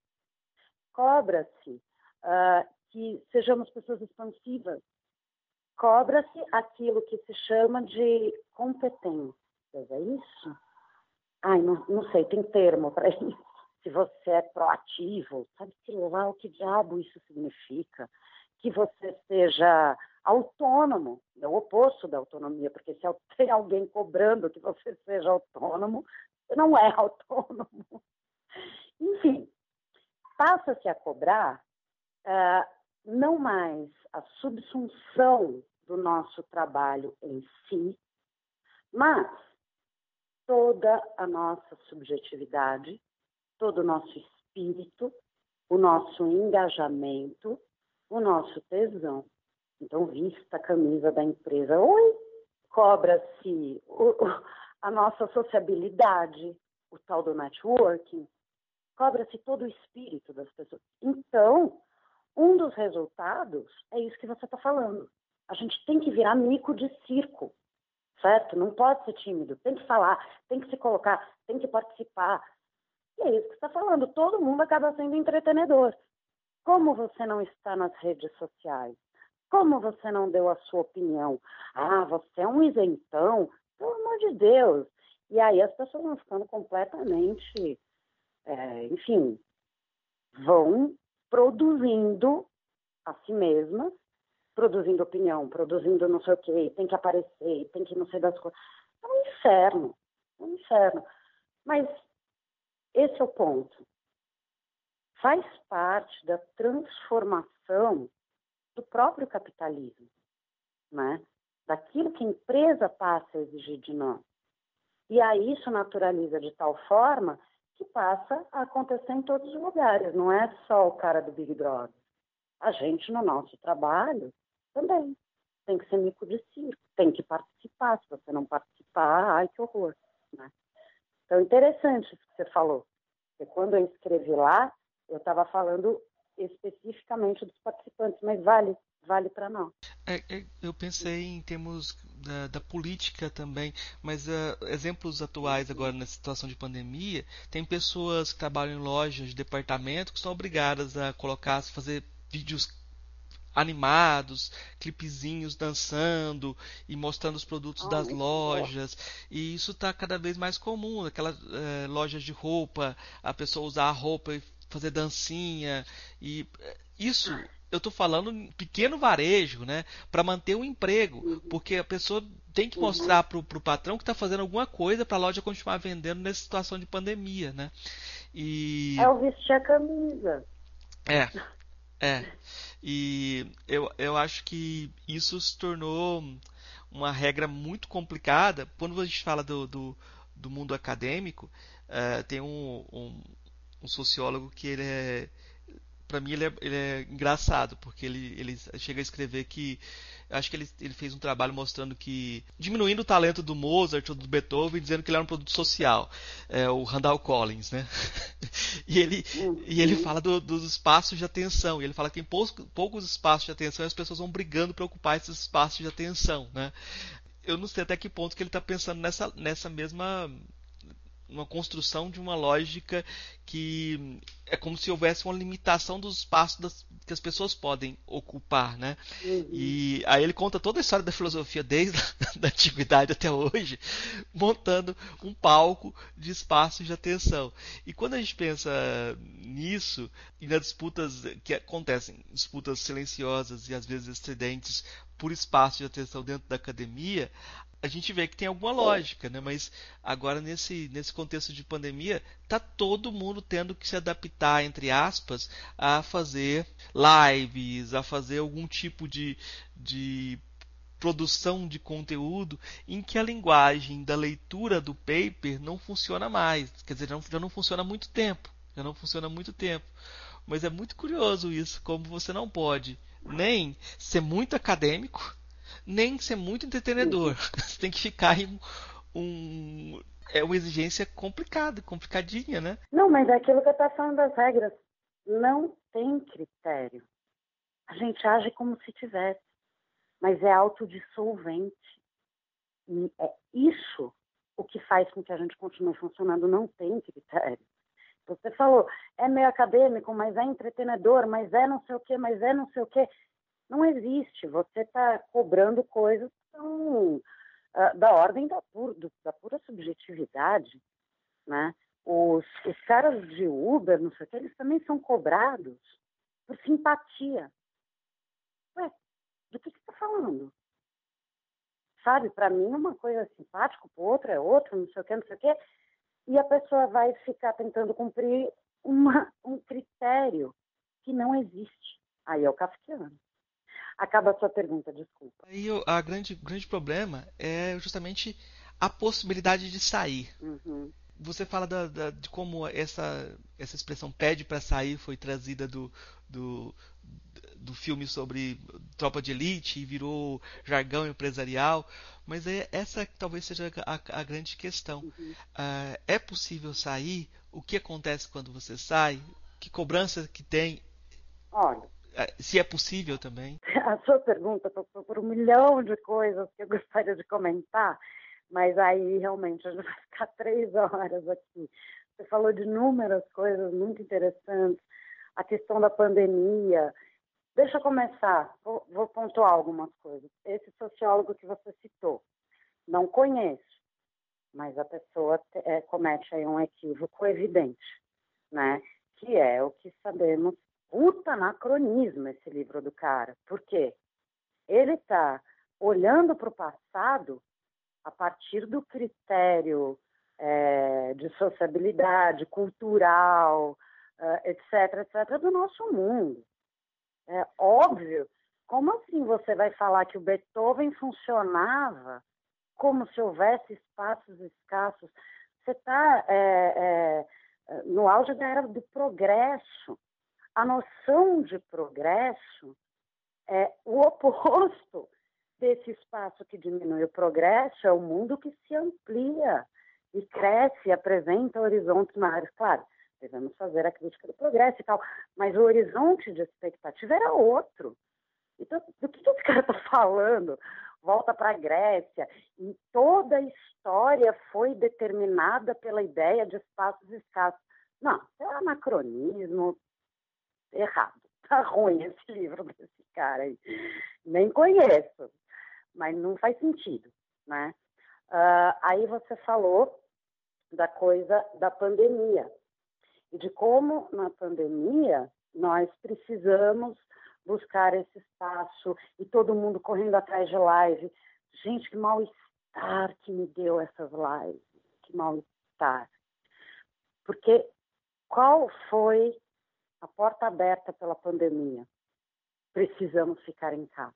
cobra-se que sejamos pessoas expansivas, cobra-se aquilo que se chama de competências, é isso? Ai, não, não sei, tem termo para isso se você é proativo, sabe-se lá o que diabo isso significa, que você seja autônomo, é o oposto da autonomia, porque se tem alguém cobrando que você seja autônomo, você não é autônomo. Enfim, passa-se a cobrar uh, não mais a subsunção do nosso trabalho em si, mas toda a nossa subjetividade, todo o nosso espírito, o nosso engajamento, o nosso tesão. Então, vista a camisa da empresa. Oi, cobra-se a nossa sociabilidade, o tal do networking, cobra-se todo o espírito das pessoas. Então, um dos resultados é isso que você está falando. A gente tem que virar mico de circo, certo? Não pode ser tímido, tem que falar, tem que se colocar, tem que participar, e é isso que está falando, todo mundo acaba sendo entretenedor. Como você não está nas redes sociais? Como você não deu a sua opinião? Ah, você é um isentão? Pelo amor de Deus! E aí as pessoas vão ficando completamente, é, enfim, vão produzindo a si mesmas, produzindo opinião, produzindo não sei o quê, tem que aparecer, tem que não sei das coisas. É um inferno, é um inferno. Mas esse é o ponto. Faz parte da transformação do próprio capitalismo, né? daquilo que a empresa passa a exigir de nós. E aí isso naturaliza de tal forma que passa a acontecer em todos os lugares, não é só o cara do Big Brother. A gente, no nosso trabalho, também tem que ser mico de circo, tem que participar. Se você não participar, ai que horror. Né? Então, interessante isso que você falou. Porque quando eu escrevi lá, eu estava falando especificamente dos participantes, mas vale, vale para nós. É, é, eu pensei em termos da, da política também, mas uh, exemplos atuais agora na situação de pandemia, tem pessoas que trabalham em lojas de departamento que são obrigadas a colocar, fazer vídeos animados, clipezinhos dançando e mostrando os produtos oh, das lojas. E isso está cada vez mais comum. Aquelas é, lojas de roupa, a pessoa usar a roupa e fazer dancinha. E eh, isso eu estou falando pequeno varejo, né? Para manter o emprego. Uhum. Porque a pessoa tem que mostrar para o patrão que está fazendo alguma coisa para a loja continuar vendendo nessa situação de pandemia, né? E... É o vestir a camisa. É, é. E eu, eu acho que isso se tornou uma regra muito complicada. Quando a gente fala do, do, do mundo acadêmico, uh, tem um, um, um, sociólogo que ele é. Para mim, ele é, ele é engraçado, porque ele, ele chega a escrever que acho que ele, ele fez um trabalho mostrando que diminuindo o talento do Mozart ou do Beethoven, dizendo que ele era um produto social, é, o Randall Collins, né? e ele e ele fala do, dos espaços de atenção. E ele fala que tem poucos, poucos espaços de atenção e as pessoas vão brigando para ocupar esses espaços de atenção, né? Eu não sei até que ponto que ele está pensando nessa nessa mesma uma construção de uma lógica que é como se houvesse uma limitação dos espaços das, que as pessoas podem ocupar, né? Uhum. E aí ele conta toda a história da filosofia desde a da antiguidade até hoje, montando um palco de espaços de atenção. E quando a gente pensa nisso e nas disputas que acontecem, disputas silenciosas e às vezes estridentes por espaço de atenção dentro da academia, a gente vê que tem alguma lógica, né? Mas agora nesse, nesse contexto de pandemia, tá todo mundo tendo que se adaptar, entre aspas, a fazer lives, a fazer algum tipo de, de produção de conteúdo em que a linguagem da leitura do paper não funciona mais. Quer dizer, já não, já não funciona há muito tempo. Já não funciona há muito tempo. Mas é muito curioso isso, como você não pode nem ser muito acadêmico, nem ser muito entretenedor. Você tem que ficar em um. É uma exigência complicada, complicadinha, né? Não, mas é aquilo que eu estou falando das regras. Não tem critério. A gente age como se tivesse, mas é autodissolvente. E é isso o que faz com que a gente continue funcionando. Não tem critério. Você falou, é meio acadêmico, mas é entretenedor, mas é não sei o quê, mas é não sei o quê não existe. Você está cobrando coisas são uh, da ordem da, pur, do, da, pura subjetividade. Né? Os, os caras de Uber, não sei o que, eles também são cobrados por simpatia. Ué, do que você está falando? Sabe, para mim uma coisa é simpática, para outra é outra, não sei o que, não sei o que. E a pessoa vai ficar tentando cumprir uma, um critério que não existe. Aí é o kafkiano. Acaba a sua pergunta, desculpa. Aí o grande, grande problema é justamente a possibilidade de sair. Uhum. Você fala da, da, de como essa, essa expressão pede para sair foi trazida do, do, do filme sobre tropa de elite e virou jargão empresarial, mas é, essa talvez seja a, a grande questão. Uhum. Uh, é possível sair? O que acontece quando você sai? Que cobrança que tem? Olha, é, se é possível também. A sua pergunta passou por um milhão de coisas que eu gostaria de comentar, mas aí realmente a gente vai ficar três horas aqui. Você falou de inúmeras coisas muito interessantes, a questão da pandemia. Deixa eu começar, vou, vou pontuar algumas coisas. Esse sociólogo que você citou, não conheço, mas a pessoa é, comete aí um equívoco evidente, né? Que é o que sabemos puta anacronismo esse livro do cara. Por quê? Ele está olhando para o passado a partir do critério é, de sociabilidade, cultural, é, etc., etc., do nosso mundo. É óbvio. Como assim você vai falar que o Beethoven funcionava como se houvesse espaços escassos? Você está é, é, no auge da era do progresso a noção de progresso é o oposto desse espaço que diminui. O progresso é o mundo que se amplia e cresce, apresenta horizontes maiores. Claro, devemos fazer a crítica do progresso e tal, mas o horizonte de expectativa era outro. Então, do que, esse cara está falando? Volta para a Grécia. E toda a história foi determinada pela ideia de espaços escassos. Não, é anacronismo, errado. Tá ruim esse livro desse cara aí. Nem conheço, mas não faz sentido, né? Uh, aí você falou da coisa da pandemia de como na pandemia nós precisamos buscar esse espaço e todo mundo correndo atrás de live. Gente, que mal-estar que me deu essas lives, que mal-estar. Porque qual foi a porta aberta pela pandemia. Precisamos ficar em casa.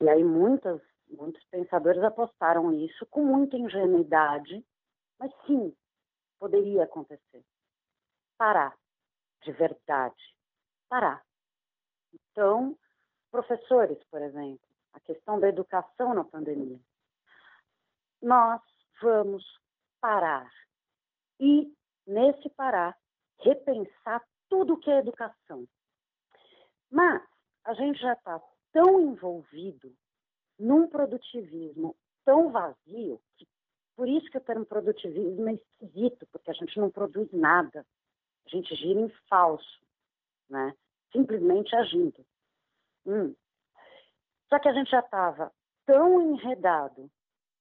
E aí muitas, muitos pensadores apostaram isso com muita ingenuidade, mas sim, poderia acontecer. Parar, de verdade, parar. Então, professores, por exemplo, a questão da educação na pandemia. Nós vamos parar e, nesse parar, repensar tudo que é educação. Mas a gente já está tão envolvido num produtivismo tão vazio que Por isso que o termo produtivismo é esquisito, porque a gente não produz nada. A gente gira em falso, né? simplesmente agindo. Hum. Só que a gente já estava tão enredado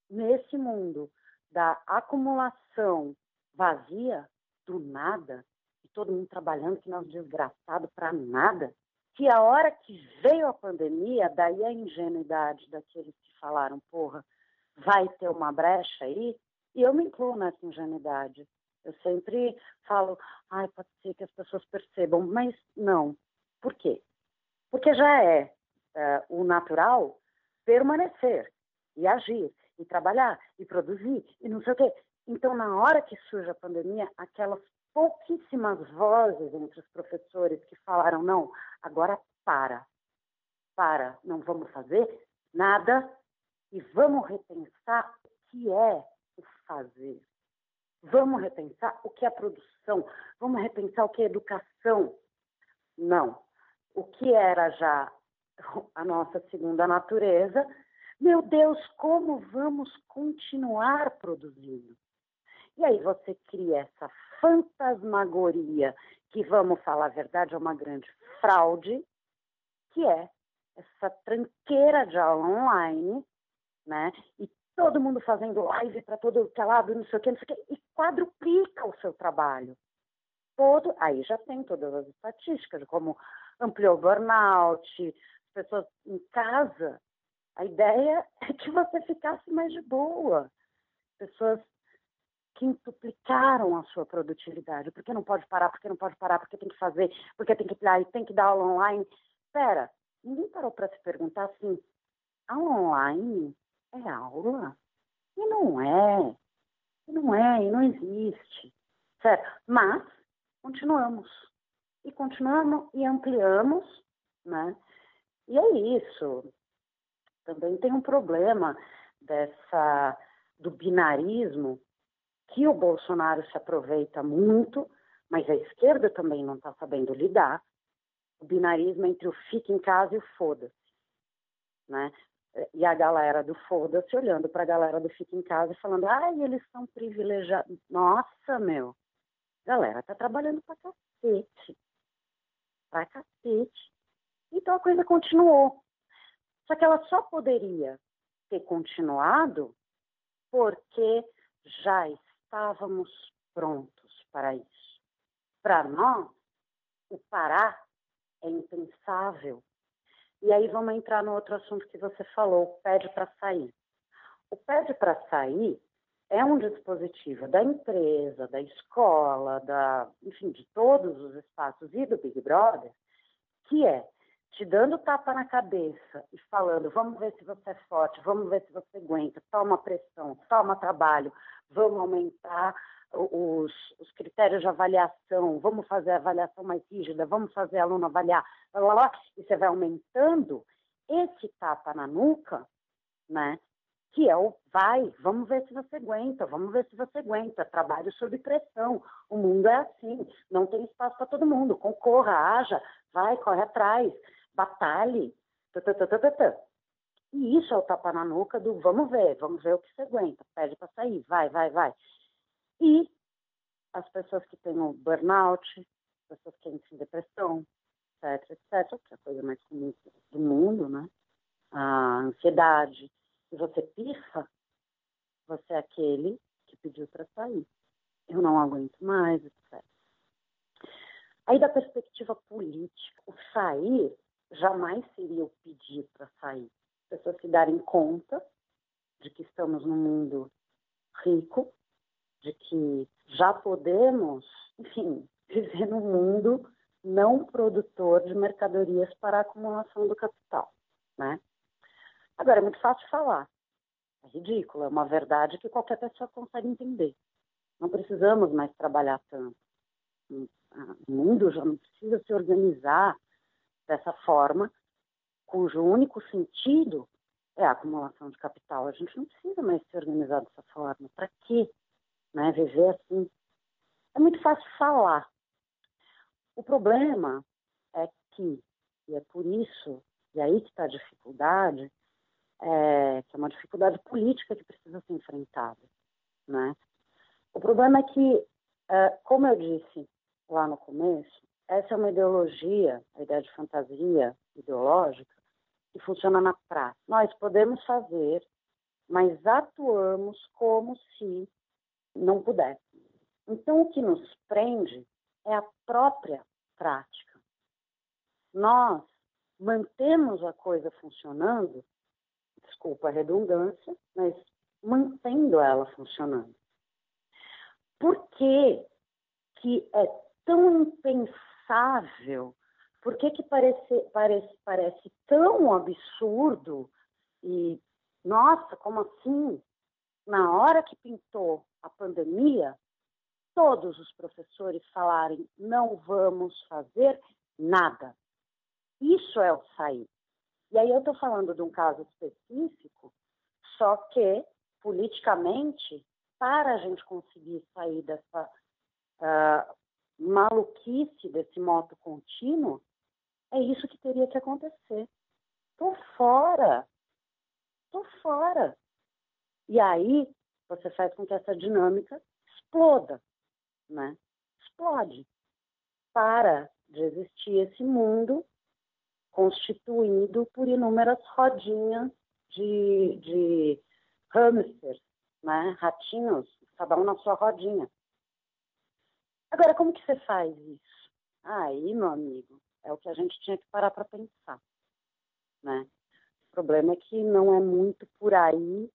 nesse mundo da acumulação vazia do nada, e todo mundo trabalhando que nós desgraçado para nada, que a hora que veio a pandemia, daí a ingenuidade daqueles que falaram, porra, vai ter uma brecha aí, e eu me incluo nessa ingenuidade. Eu sempre falo, ai, pode ser que as pessoas percebam, mas não. Por quê? Porque já é, é o natural permanecer e agir e trabalhar e produzir e não sei o quê. Então, na hora que surge a pandemia, aquelas pouquíssimas vozes entre os professores que falaram: não, agora para, para, não vamos fazer nada e vamos repensar o que é o fazer. Vamos repensar o que é produção, vamos repensar o que é educação. Não. O que era já a nossa segunda natureza, meu Deus, como vamos continuar produzindo? E aí você cria essa fantasmagoria, que vamos falar a verdade, é uma grande fraude, que é essa tranqueira de aula online, né? E todo mundo fazendo live para todo é lado, não sei o que, não sei o que, e quadruplica o seu trabalho. Todo, aí já tem todas as estatísticas, como ampliou o burnout, as pessoas em casa. A ideia é que você ficasse mais de boa. Pessoas quintuplicaram a sua produtividade. Porque não pode parar, porque não pode parar, porque tem que fazer, porque tem que tem que dar aula online. Espera, ninguém parou para se perguntar assim, aula online é aula? E não é. E não é, e não existe. Certo? Mas continuamos. E continuamos e ampliamos, né? E é isso. Também tem um problema dessa do binarismo que o Bolsonaro se aproveita muito, mas a esquerda também não está sabendo lidar. O binarismo entre o fica em casa e o foda-se. Né? E a galera do foda-se olhando para a galera do fica em casa e falando: ai, eles são privilegiados. Nossa, meu, galera tá trabalhando para cacete. Pra cacete. Então a coisa continuou. Só que ela só poderia ter continuado porque já estávamos prontos para isso. Para nós, o parar é impensável. E aí vamos entrar no outro assunto que você falou, pede para sair. O pede para sair é um dispositivo da empresa, da escola, da, enfim, de todos os espaços e do Big Brother, que é te dando tapa na cabeça e falando, vamos ver se você é forte, vamos ver se você aguenta, toma pressão, toma trabalho, vamos aumentar os, os critérios de avaliação, vamos fazer a avaliação mais rígida, vamos fazer aluno avaliar, blá, blá, blá, e você vai aumentando esse tapa na nuca, né? Que é o vai, vamos ver se você aguenta, vamos ver se você aguenta, trabalho sob pressão. O mundo é assim, não tem espaço para todo mundo. Concorra, haja, vai, corre atrás batalhe, e isso é o tapa na nuca do vamos ver, vamos ver o que você aguenta, pede para sair, vai, vai, vai. E as pessoas que têm o burnout, pessoas que têm depressão, etc, etc, que é a coisa mais comum do mundo, né? A ansiedade. Se você pifa, você é aquele que pediu para sair. Eu não aguento mais, etc. Aí, da perspectiva política, o sair jamais seria o pedir para sair. As pessoas se darem conta de que estamos num mundo rico, de que já podemos, enfim, viver num mundo não produtor de mercadorias para a acumulação do capital, né? Agora, é muito fácil falar. É ridículo, é uma verdade que qualquer pessoa consegue entender. Não precisamos mais trabalhar tanto. O mundo já não precisa se organizar dessa forma, cujo único sentido é a acumulação de capital. A gente não precisa mais se organizar dessa forma. Para quê? Né? Viver assim. É muito fácil falar. O problema é que, e é por isso, e aí que está a dificuldade, é, que é uma dificuldade política que precisa ser enfrentada. né? O problema é que, uh, como eu disse lá no começo, essa é uma ideologia, a ideia de fantasia ideológica, que funciona na prática. Nós podemos fazer, mas atuamos como se não pudéssemos. Então, o que nos prende é a própria prática. Nós mantemos a coisa funcionando, desculpa a redundância, mas mantendo ela funcionando. Por que, que é tão impensável? Por que, que parece, parece, parece tão absurdo e, nossa, como assim? Na hora que pintou a pandemia, todos os professores falarem não vamos fazer nada. Isso é o sair. E aí eu estou falando de um caso específico, só que politicamente, para a gente conseguir sair dessa uh, maluquice, desse moto contínuo, é isso que teria que acontecer. Tô fora. Tô fora. E aí você faz com que essa dinâmica exploda, né? Explode. Para de existir esse mundo constituído por inúmeras rodinhas de, de hamsters, né? ratinhos, cada um na sua rodinha. Agora, como que você faz isso? Aí, meu amigo, é o que a gente tinha que parar para pensar, né? O problema é que não é muito por aí,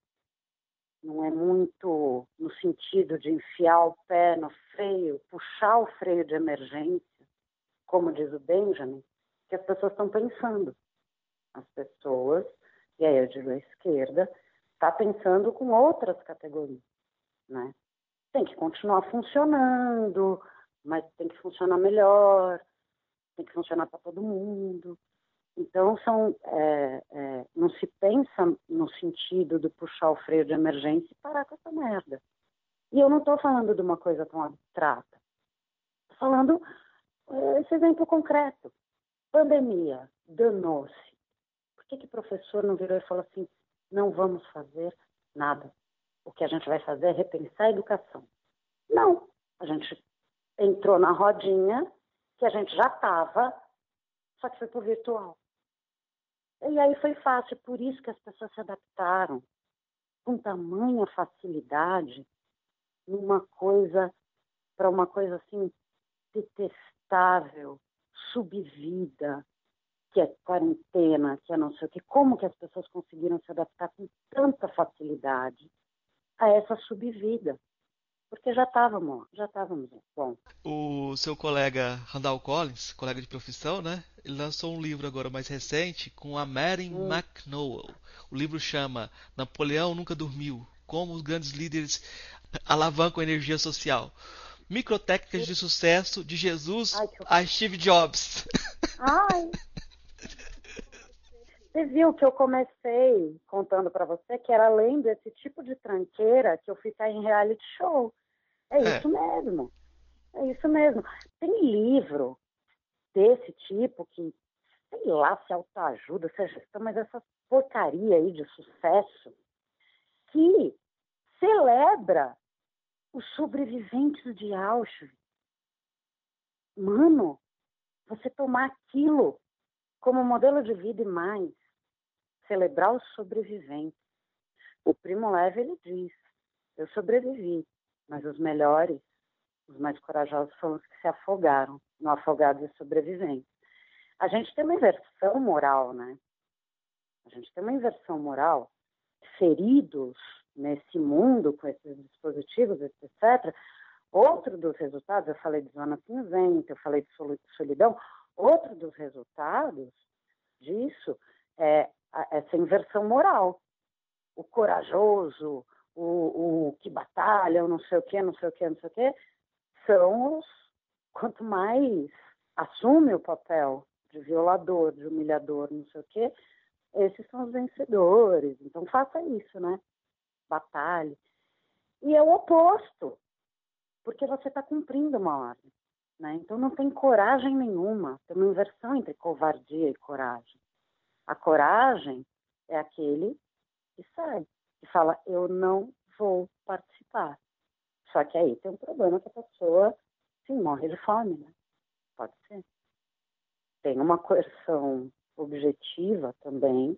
não é muito no sentido de enfiar o pé no freio, puxar o freio de emergência, como diz o Benjamin, que as pessoas estão pensando. As pessoas, e aí eu digo a esquerda, está pensando com outras categorias, né? Tem que continuar funcionando, mas tem que funcionar melhor, tem que funcionar para todo mundo. Então, são, é, é, não se pensa no sentido de puxar o freio de emergência e parar com essa merda. E eu não estou falando de uma coisa tão abstrata. Estou falando é, esse exemplo concreto. Pandemia, danou-se. Por que, que o professor não virou e falou assim, não vamos fazer nada? O que a gente vai fazer é repensar a educação. Não. A gente entrou na rodinha que a gente já estava, só que foi por virtual. E aí foi fácil, por isso que as pessoas se adaptaram com tamanha facilidade numa coisa, para uma coisa assim detestável, subvida, que é quarentena, que é não sei o que. Como que as pessoas conseguiram se adaptar com tanta facilidade a essa subvida? Porque já estávamos, já estávamos bom. O seu colega Randall Collins, colega de profissão, né? Ele lançou um livro agora mais recente com a Marin hum. McNowell. O livro chama Napoleão Nunca Dormiu: Como os grandes líderes alavancam a energia social. Microtécnicas de sucesso de Jesus Ai, a Steve Jobs. Ai. Você viu que eu comecei contando para você que era além desse tipo de tranqueira que eu ficar em reality show. É, é isso mesmo. É isso mesmo. Tem livro desse tipo que, sei lá, se autoajuda, se é gestão, mas essa porcaria aí de sucesso que celebra os sobreviventes de Auschwitz. Mano, você tomar aquilo como modelo de vida e mais, celebrar os sobreviventes. O Primo Leve, ele diz, eu sobrevivi, mas os melhores, os mais corajosos foram os que se afogaram, no afogados e sobreviventes. A gente tem uma inversão moral, né? A gente tem uma inversão moral. Feridos nesse mundo com esses dispositivos, etc. Outro dos resultados, eu falei de zona cinzenta, eu falei de solidão, outro dos resultados disso é essa inversão moral. O corajoso, o, o que batalham, não sei o que, não sei o que, não sei o que, são os, quanto mais assume o papel de violador, de humilhador, não sei o que, esses são os vencedores. Então faça isso, né? Batalhe. E é o oposto, porque você está cumprindo uma ordem. Né? Então não tem coragem nenhuma, tem uma inversão entre covardia e coragem. A coragem é aquele que sai, que fala: eu não vou participar. Só que aí tem um problema que a pessoa sim, morre de fome, né? Pode ser. Tem uma coerção objetiva também.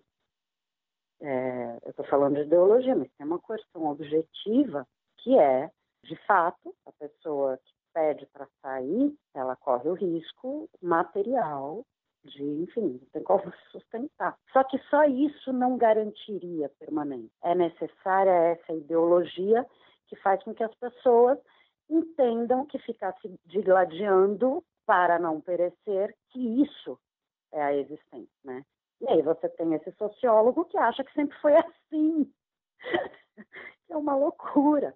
É, eu estou falando de ideologia, mas tem uma coerção objetiva que é, de fato, a pessoa que pede para sair, ela corre o risco material de, enfim, não tem como sustentar. Só que só isso não garantiria permanência. É necessária essa ideologia que faz com que as pessoas entendam que ficar se digladiando para não perecer, que isso é a existência, né? E aí você tem esse sociólogo que acha que sempre foi assim. é uma loucura.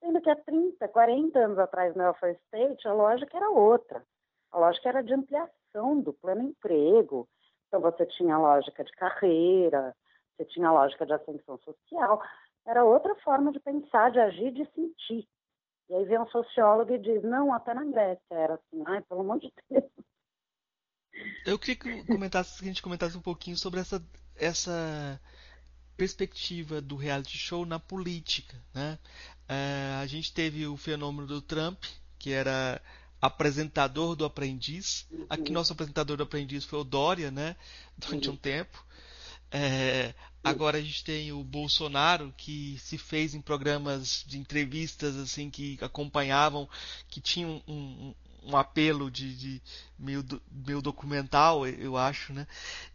Sendo que há 30, 40 anos atrás no Welfare State, a lógica era outra. A lógica era de ampliação do pleno emprego. Então você tinha lógica de carreira, você tinha lógica de ascensão social. Era outra forma de pensar, de agir, de sentir. E aí vem um sociólogo e diz, não, até na Grécia era assim, ai, pelo amor de Deus. Eu queria que, comentasse, que a gente comentasse um pouquinho sobre essa, essa perspectiva do reality show na política. Né? É, a gente teve o fenômeno do Trump, que era apresentador do aprendiz. Uhum. Aqui nosso apresentador do aprendiz foi o Dória, né? Durante um tempo. É, agora a gente tem o Bolsonaro que se fez em programas de entrevistas assim que acompanhavam, que tinham um, um, um apelo de, de meio, meio documental, eu acho, né?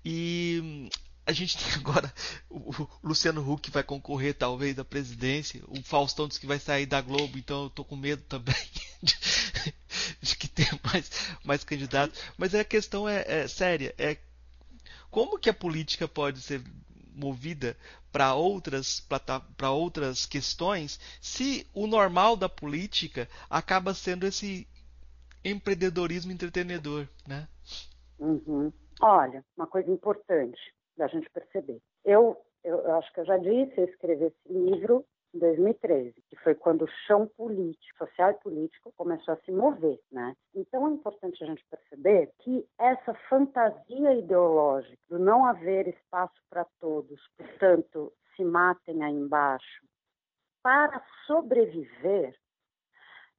E a gente tem agora o, Luciano Huck vai concorrer talvez à presidência, o Faustão diz que vai sair da Globo, então eu tô com medo também de, de que tenha mais, mais candidatos. Mas a questão é, é séria, é como que a política pode ser movida para outras para outras questões se o normal da política acaba sendo esse empreendedorismo entretenedor, né? Uhum. Olha, uma coisa importante da gente perceber. Eu, eu, eu acho que eu já disse, eu escrevi esse livro em 2013, que foi quando o chão político, social e político começou a se mover, né? Então é importante a gente perceber que essa fantasia ideológica do não haver espaço para todos, portanto, se matem aí embaixo, para sobreviver,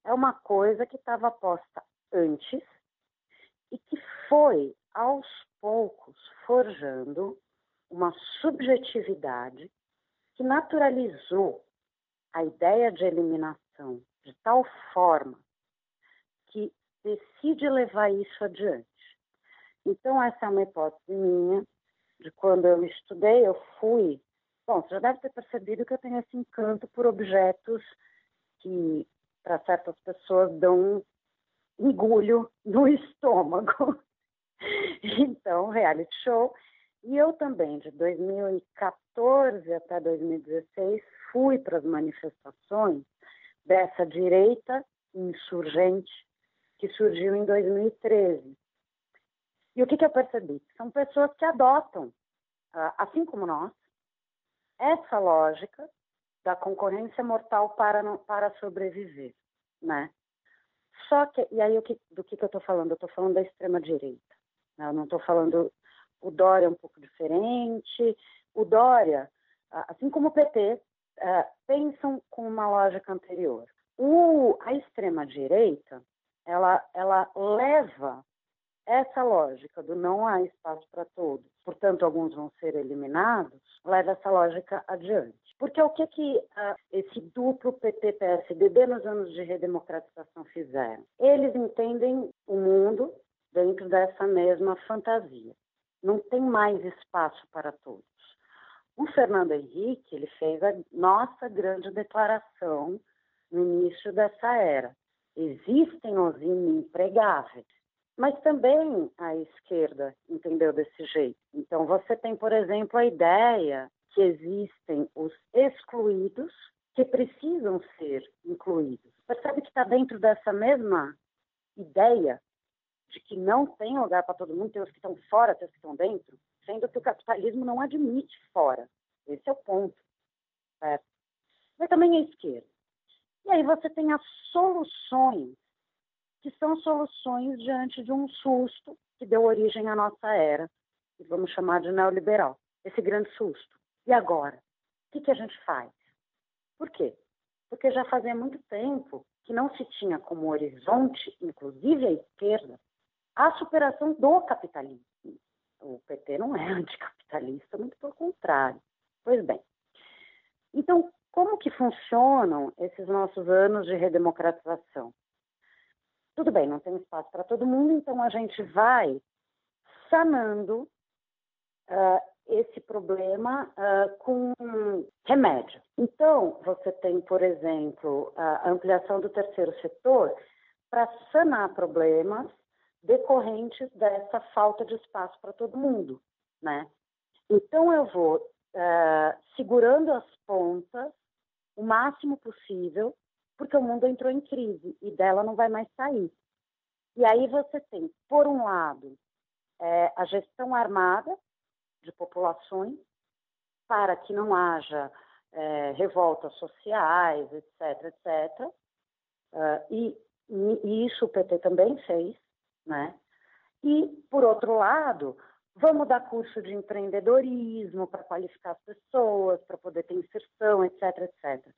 é uma coisa que estava posta antes e que foi, aos poucos, forjando uma subjetividade que naturalizou a ideia de eliminação de tal forma que decide levar isso adiante. Então, essa é uma hipótese minha, de quando eu estudei, eu fui. Bom, você já deve ter percebido que eu tenho esse encanto por objetos que, para certas pessoas, dão um engulho no estômago. então, reality show. E eu também, de 2014 até 2016, fui para as manifestações dessa direita insurgente que surgiu em 2013. E o que, que eu percebi? São pessoas que adotam, ah, assim como nós, essa lógica da concorrência mortal para, para sobreviver, né? Só que, e aí que, do que, que eu estou falando? Eu estou falando da extrema-direita. Né? Eu não estou falando, o Dória é um pouco diferente. O Dória, assim como o PT, uh, pensam com uma lógica anterior. O, a extrema-direita, ela, ela leva essa lógica do não há espaço para todos, portanto, alguns vão ser eliminados, leva essa lógica adiante. Porque o que, que uh, esse duplo PT-PSDB nos anos de redemocratização fizeram? Eles entendem o mundo dentro dessa mesma fantasia. Não tem mais espaço para todos. O Fernando Henrique ele fez a nossa grande declaração no início dessa era. Existem os inempregáveis, mas também a esquerda entendeu desse jeito. Então você tem, por exemplo, a ideia que existem os excluídos que precisam ser incluídos. Percebe que está dentro dessa mesma ideia de que não tem lugar para todo mundo, tem os que estão fora, tem os que estão dentro? sendo que o capitalismo não admite fora. Esse é o ponto. Certo? Mas também a esquerda. E aí você tem as soluções, que são soluções diante de um susto que deu origem à nossa era, que vamos chamar de neoliberal. Esse grande susto. E agora? O que, que a gente faz? Por quê? porque já fazia muito tempo que não se tinha como horizonte, inclusive a esquerda, a superação do capitalismo. O PT não é anticapitalista, muito pelo contrário. Pois bem, então, como que funcionam esses nossos anos de redemocratização? Tudo bem, não tem espaço para todo mundo, então a gente vai sanando uh, esse problema uh, com remédio. Então, você tem, por exemplo, a ampliação do terceiro setor para sanar problemas decorrentes dessa falta de espaço para todo mundo, né? Então, eu vou uh, segurando as pontas o máximo possível, porque o mundo entrou em crise e dela não vai mais sair. E aí você tem, por um lado, é, a gestão armada de populações para que não haja é, revoltas sociais, etc., etc. Uh, e, e, isso o PT também fez, né? E, por outro lado, vamos dar curso de empreendedorismo para qualificar as pessoas, para poder ter inserção, etc., etc.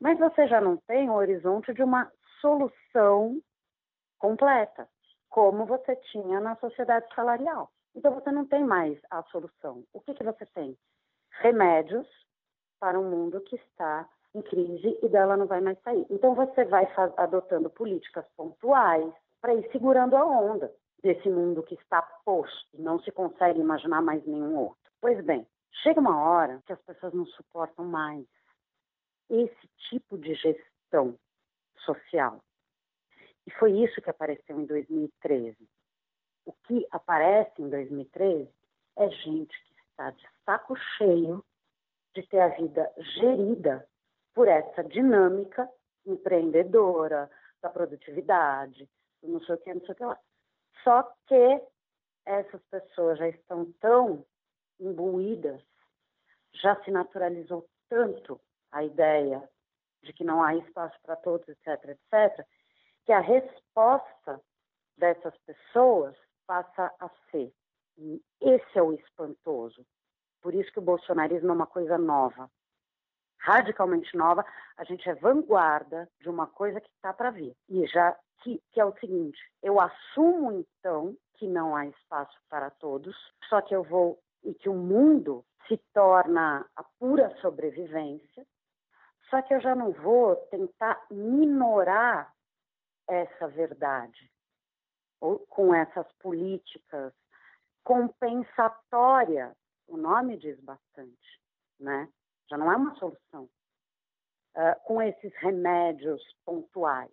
Mas você já não tem o horizonte de uma solução completa, como você tinha na sociedade salarial. Então você não tem mais a solução. O que, que você tem? Remédios para um mundo que está em crise e dela não vai mais sair. Então você vai adotando políticas pontuais para ir segurando a onda desse mundo que está posto e não se consegue imaginar mais nenhum outro. Pois bem, chega uma hora que as pessoas não suportam mais esse tipo de gestão social. E foi isso que apareceu em 2013. O que aparece em 2013 é gente que está de saco cheio de ter a vida gerida por essa dinâmica empreendedora, da produtividade, não sei o que, não sei o que lá. Só que essas pessoas já estão tão imbuídas, já se naturalizou tanto a ideia de que não há espaço para todos, etc., etc., que a resposta dessas pessoas passa a ser. Esse é o espantoso. Por isso que o bolsonarismo é uma coisa nova, radicalmente nova. A gente é vanguarda de uma coisa que está para vir. E já que, que é o seguinte: eu assumo então que não há espaço para todos, só que eu vou e que o mundo se torna a pura sobrevivência. Só que eu já não vou tentar minorar essa verdade com essas políticas compensatórias. O nome diz bastante, né? Já não é uma solução. Uh, com esses remédios pontuais.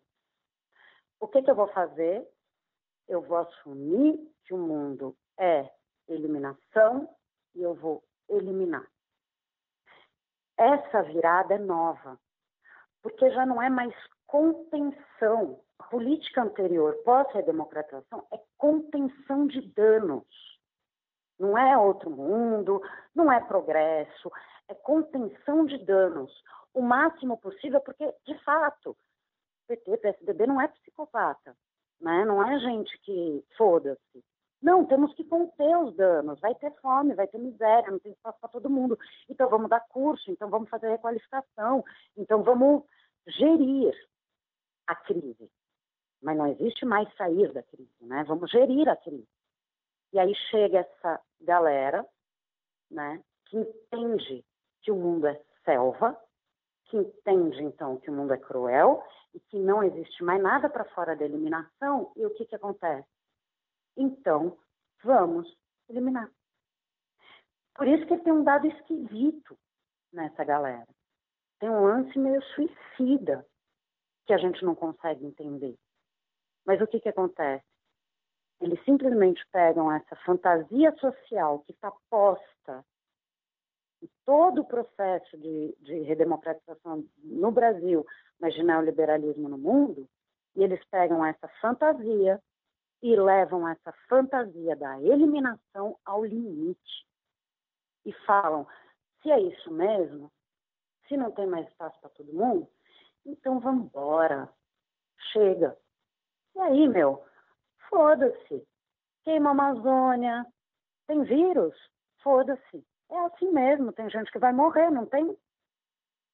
O que, que eu vou fazer? Eu vou assumir que o mundo é eliminação e eu vou eliminar. Essa virada é nova, porque já não é mais contenção a política anterior, pós-redemocratização, é contenção de danos. Não é outro mundo, não é progresso, é contenção de danos. O máximo possível, porque, de fato, PT, PSDB não é psicopata, né? não é gente que foda-se. Não, temos que conter os danos. Vai ter fome, vai ter miséria, não tem espaço para todo mundo. Então vamos dar curso, então vamos fazer requalificação, então vamos gerir a crise mas não existe mais sair da crise, né? Vamos gerir a crise. E aí chega essa galera, né, que entende que o mundo é selva, que entende então que o mundo é cruel e que não existe mais nada para fora da eliminação. E o que que acontece? Então, vamos eliminar. Por isso que tem um dado esquisito nessa galera. Tem um lance meio suicida que a gente não consegue entender. Mas o que, que acontece? Eles simplesmente pegam essa fantasia social que está posta todo o processo de, de redemocratização no Brasil, mas de neoliberalismo no mundo, e eles pegam essa fantasia e levam essa fantasia da eliminação ao limite. E falam: se é isso mesmo, se não tem mais espaço para todo mundo, então vamos embora. Chega, e aí, meu, foda-se. Queima a Amazônia. Tem vírus? Foda-se. É assim mesmo. Tem gente que vai morrer, não tem?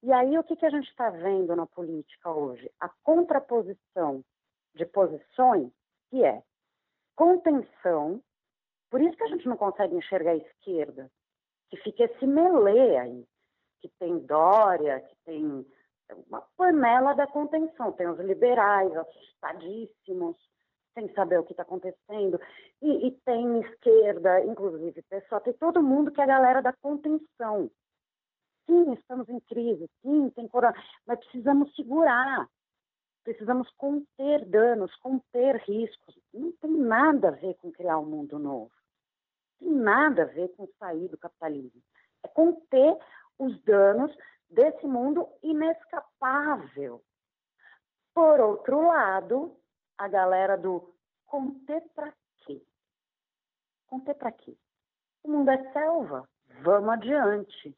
E aí o que, que a gente está vendo na política hoje? A contraposição de posições que é contenção, por isso que a gente não consegue enxergar a esquerda, que fica esse melê aí, que tem Dória, que tem uma panela da contenção, tem os liberais assustadíssimos, sem saber o que está acontecendo, e, e, tem esquerda, inclusive pessoal, tem todo mundo que é a galera da contenção. Sim, estamos em crise, sim, tem corona, mas precisamos segurar, precisamos conter danos, conter riscos. Não tem nada a ver com criar um mundo novo. Não tem nada a ver com sair do capitalismo. É conter os danos desse mundo inescapável. Por outro lado, a galera do conter para quê? Conter para quê? O mundo é selva, vamos adiante.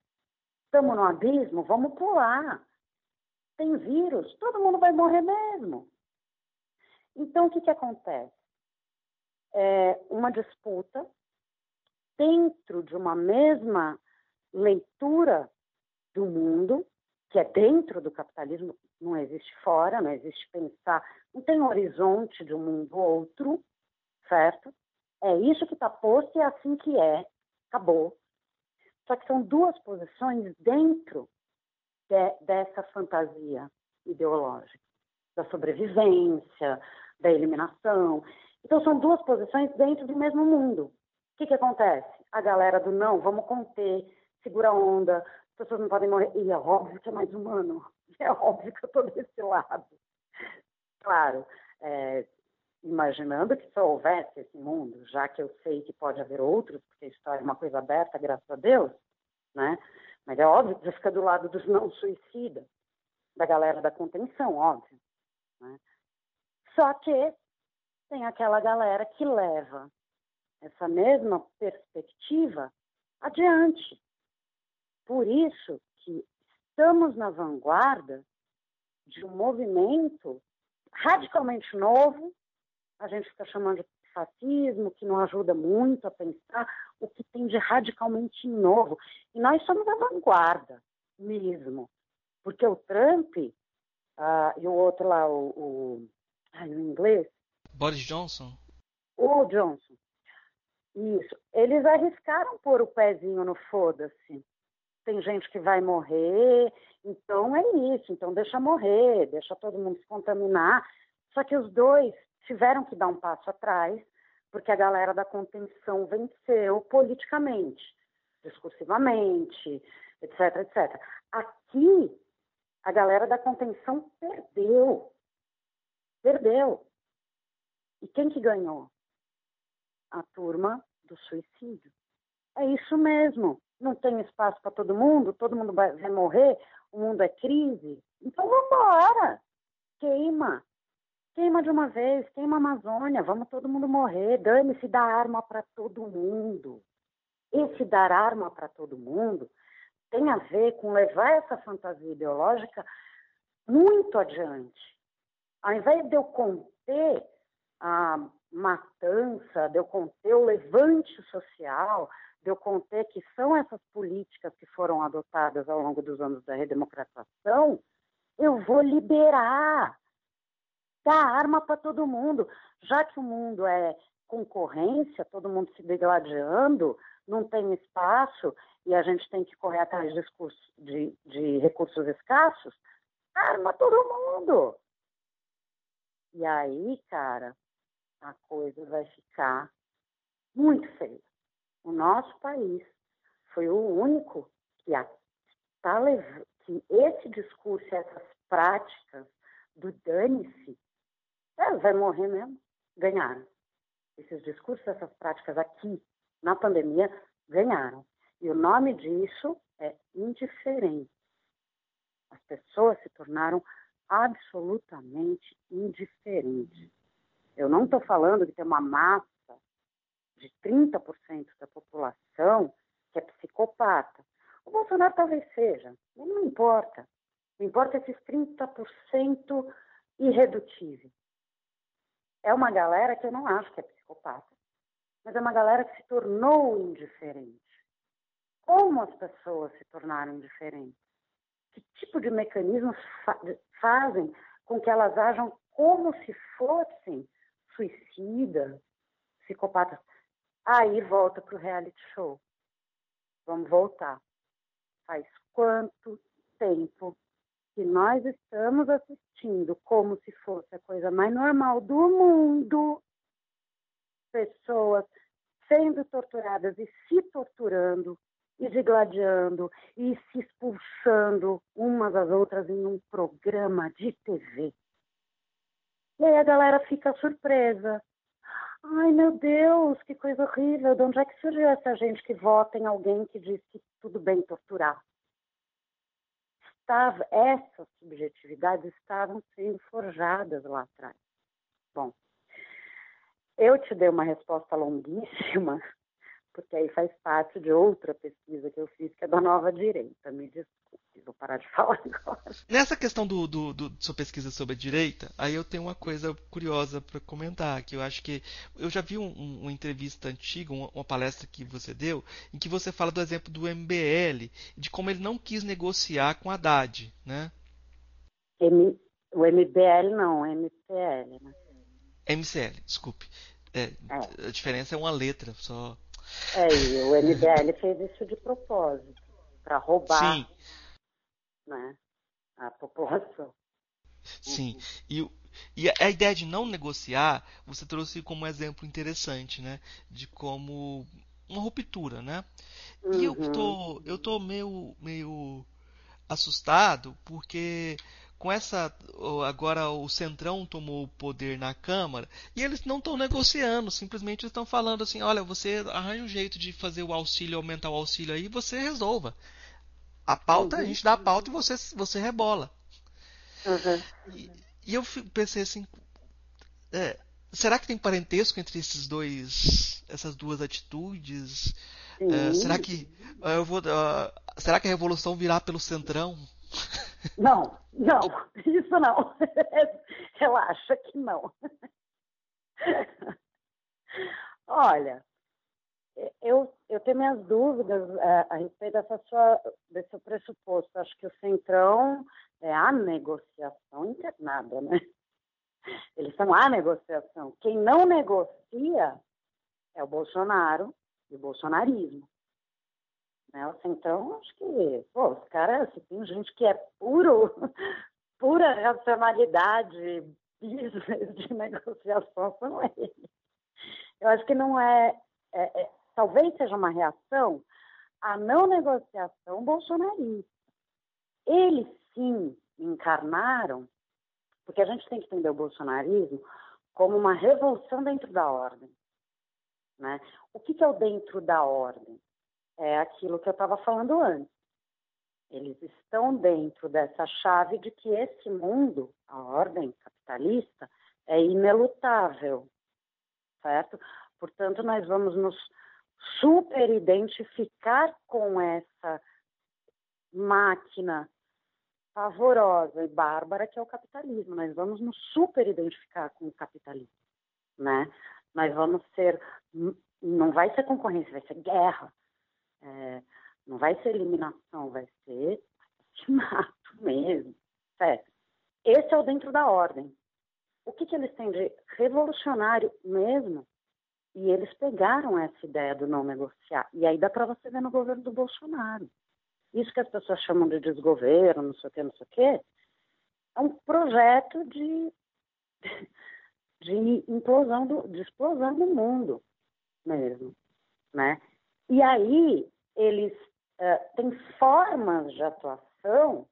Estamos no abismo, vamos pular. Tem vírus, todo mundo vai morrer mesmo. Então, o que, que acontece? É uma disputa dentro de uma mesma leitura do mundo, que é dentro do capitalismo, não existe fora, não existe pensar, não tem horizonte de um mundo outro, certo? É isso que está posto e é assim que é, acabou. Só que são duas posições dentro de, dessa fantasia ideológica, da sobrevivência, da eliminação. Então, são duas posições dentro do mesmo mundo. O que, que acontece? A galera do não, vamos conter, segura a onda, as pessoas não podem morrer. E é óbvio que é mais humano. É óbvio que eu estou desse lado. Claro, é, imaginando que só houvesse esse mundo, já que eu sei que pode haver outros, porque a história é uma coisa aberta, graças a Deus, né? Mas é óbvio que você fica do lado dos não suicidas, da galera da contenção, óbvio. Né? Só que tem aquela galera que leva essa mesma perspectiva adiante. Por isso que estamos na vanguarda de um movimento radicalmente novo, a gente fica chamando de fascismo, que não ajuda muito a pensar o que tem de radicalmente novo. E nós somos a vanguarda mesmo, porque o Trump uh, e o outro lá, o, o, ai, o inglês... Boris Johnson? O Johnson. Isso. Eles arriscaram pôr o pezinho no foda-se. Tem gente que vai morrer, então é isso. Então deixa morrer, deixa todo mundo se contaminar. Só que os dois tiveram que dar um passo atrás, porque a galera da contenção venceu politicamente, discursivamente, etc, etc. Aqui, a galera da contenção perdeu. Perdeu. E quem que ganhou? A turma do suicídio. É isso mesmo. Não tem espaço para todo mundo, todo mundo vai, vai morrer, o mundo é crise. Então vamos embora. Queima. Queima de uma vez, queima a Amazônia, vamos todo mundo morrer, dane-se dar arma para todo mundo. Esse dar arma para todo mundo tem a ver com levar essa fantasia ideológica muito adiante. Ao invés de eu conter a matança, de eu conter o levante social, de eu conter que são essas políticas que foram adotadas ao longo dos anos da redemocratização, eu vou liberar dá arma para todo mundo. Já que o mundo é concorrência, todo mundo se degladiando, não tem espaço e a gente tem que correr atrás de, de, de recursos escassos, arma todo mundo. E aí, cara, a coisa vai ficar muito feia. O nosso país foi o único que, a, tá, que esse discurso, essas práticas do dane-se, é, vai morrer mesmo. Ganharam. Esses discursos, essas práticas aqui, na pandemia, ganharam. E o nome disso é indiferente. As pessoas se tornaram absolutamente indiferentes. Eu não estou falando que tem uma massa de 30% da população que é psicopata. O Bolsonaro talvez seja, mas não importa. Não importa esses 30% irredutíveis é uma galera que eu não acho que é psicopata, mas é uma galera que se tornou indiferente. Como as pessoas se tornaram indiferentes? que tipo de mecanismos fa fazem com que elas ajam como se fossem suicidas, psicopatas. Aí volta para o reality show. Vamos voltar. Faz quanto tempo que nós estamos assistindo como se fosse a coisa mais normal do mundo pessoas sendo torturadas e se torturando e se gladiando e se expulsando umas às outras em um programa de TV. E aí a galera fica surpresa. Ai, meu Deus, que coisa horrível. De onde é que surgiu essa gente que vota em alguém que diz que tudo bem torturar? Estava, essas subjetividades estavam sendo forjadas lá atrás. Bom, eu te dei uma resposta longuíssima, porque aí faz parte de outra pesquisa que eu fiz, que é da nova direita. Me desculpe, vou parar de falar agora. Nessa questão do, do, do sua pesquisa sobre a direita, aí eu tenho uma coisa curiosa para comentar, que eu acho que eu já vi um, um, uma entrevista antiga, uma, uma, palestra que você deu, em que você fala do exemplo do MBL, de como ele não quis negociar com a Haddad, né? M, o MBL não, o MCL, né? MCL, desculpe. É, é. A diferença é uma letra só. É, e o MBL fez isso de propósito, para roubar Sim. Né, a população. Sim, uhum. e, e a ideia de não negociar, você trouxe como exemplo interessante, né? De como uma ruptura, né? Uhum. E eu uhum. tô, eu tô meio, meio assustado porque com essa agora o centrão tomou o poder na Câmara e eles não estão negociando, simplesmente estão falando assim, olha, você arranja um jeito de fazer o auxílio aumentar o auxílio aí, você resolva. A pauta uhum. a gente dá a pauta e você você rebola. Uhum. E, e, eu pensei assim, é, será que tem parentesco entre esses dois essas duas atitudes? É, será que eu vou uh, será que a revolução virá pelo centrão? Não, não, isso não. Relaxa que não. Olha, eu, eu tenho minhas dúvidas a, a respeito dessa sua, desse seu pressuposto. Acho que o Centrão é a negociação internada, né? Eles são a negociação. Quem não negocia é o Bolsonaro e o bolsonarismo. Né? Então, acho que, pô, os caras, se tem gente que é puro, pura racionalidade, business de negociação, são eles. Eu acho que não é, é, é, talvez seja uma reação à não negociação bolsonarista. Eles sim encarnaram, porque a gente tem que entender o bolsonarismo como uma revolução dentro da ordem. Né? O que, que é o dentro da ordem? é aquilo que eu estava falando antes. Eles estão dentro dessa chave de que esse mundo, a ordem capitalista, é inelutável, certo? Portanto, nós vamos nos super identificar com essa máquina pavorosa e bárbara que é o capitalismo. Nós vamos nos super identificar com o capitalismo, né? Nós vamos ser, não vai ser concorrência, vai ser guerra, é, não vai ser eliminação, vai ser assassinato mesmo, certo? Esse é o dentro da ordem. O que, que eles têm de revolucionário mesmo? E eles pegaram essa ideia do não negociar. E aí dá para você ver no governo do Bolsonaro. Isso que as pessoas chamam de desgoverno, não sei o que, não sei o que, é um projeto de, de implosão do, de explosão do mundo mesmo, né? E aí, eles uh, têm formas de atuação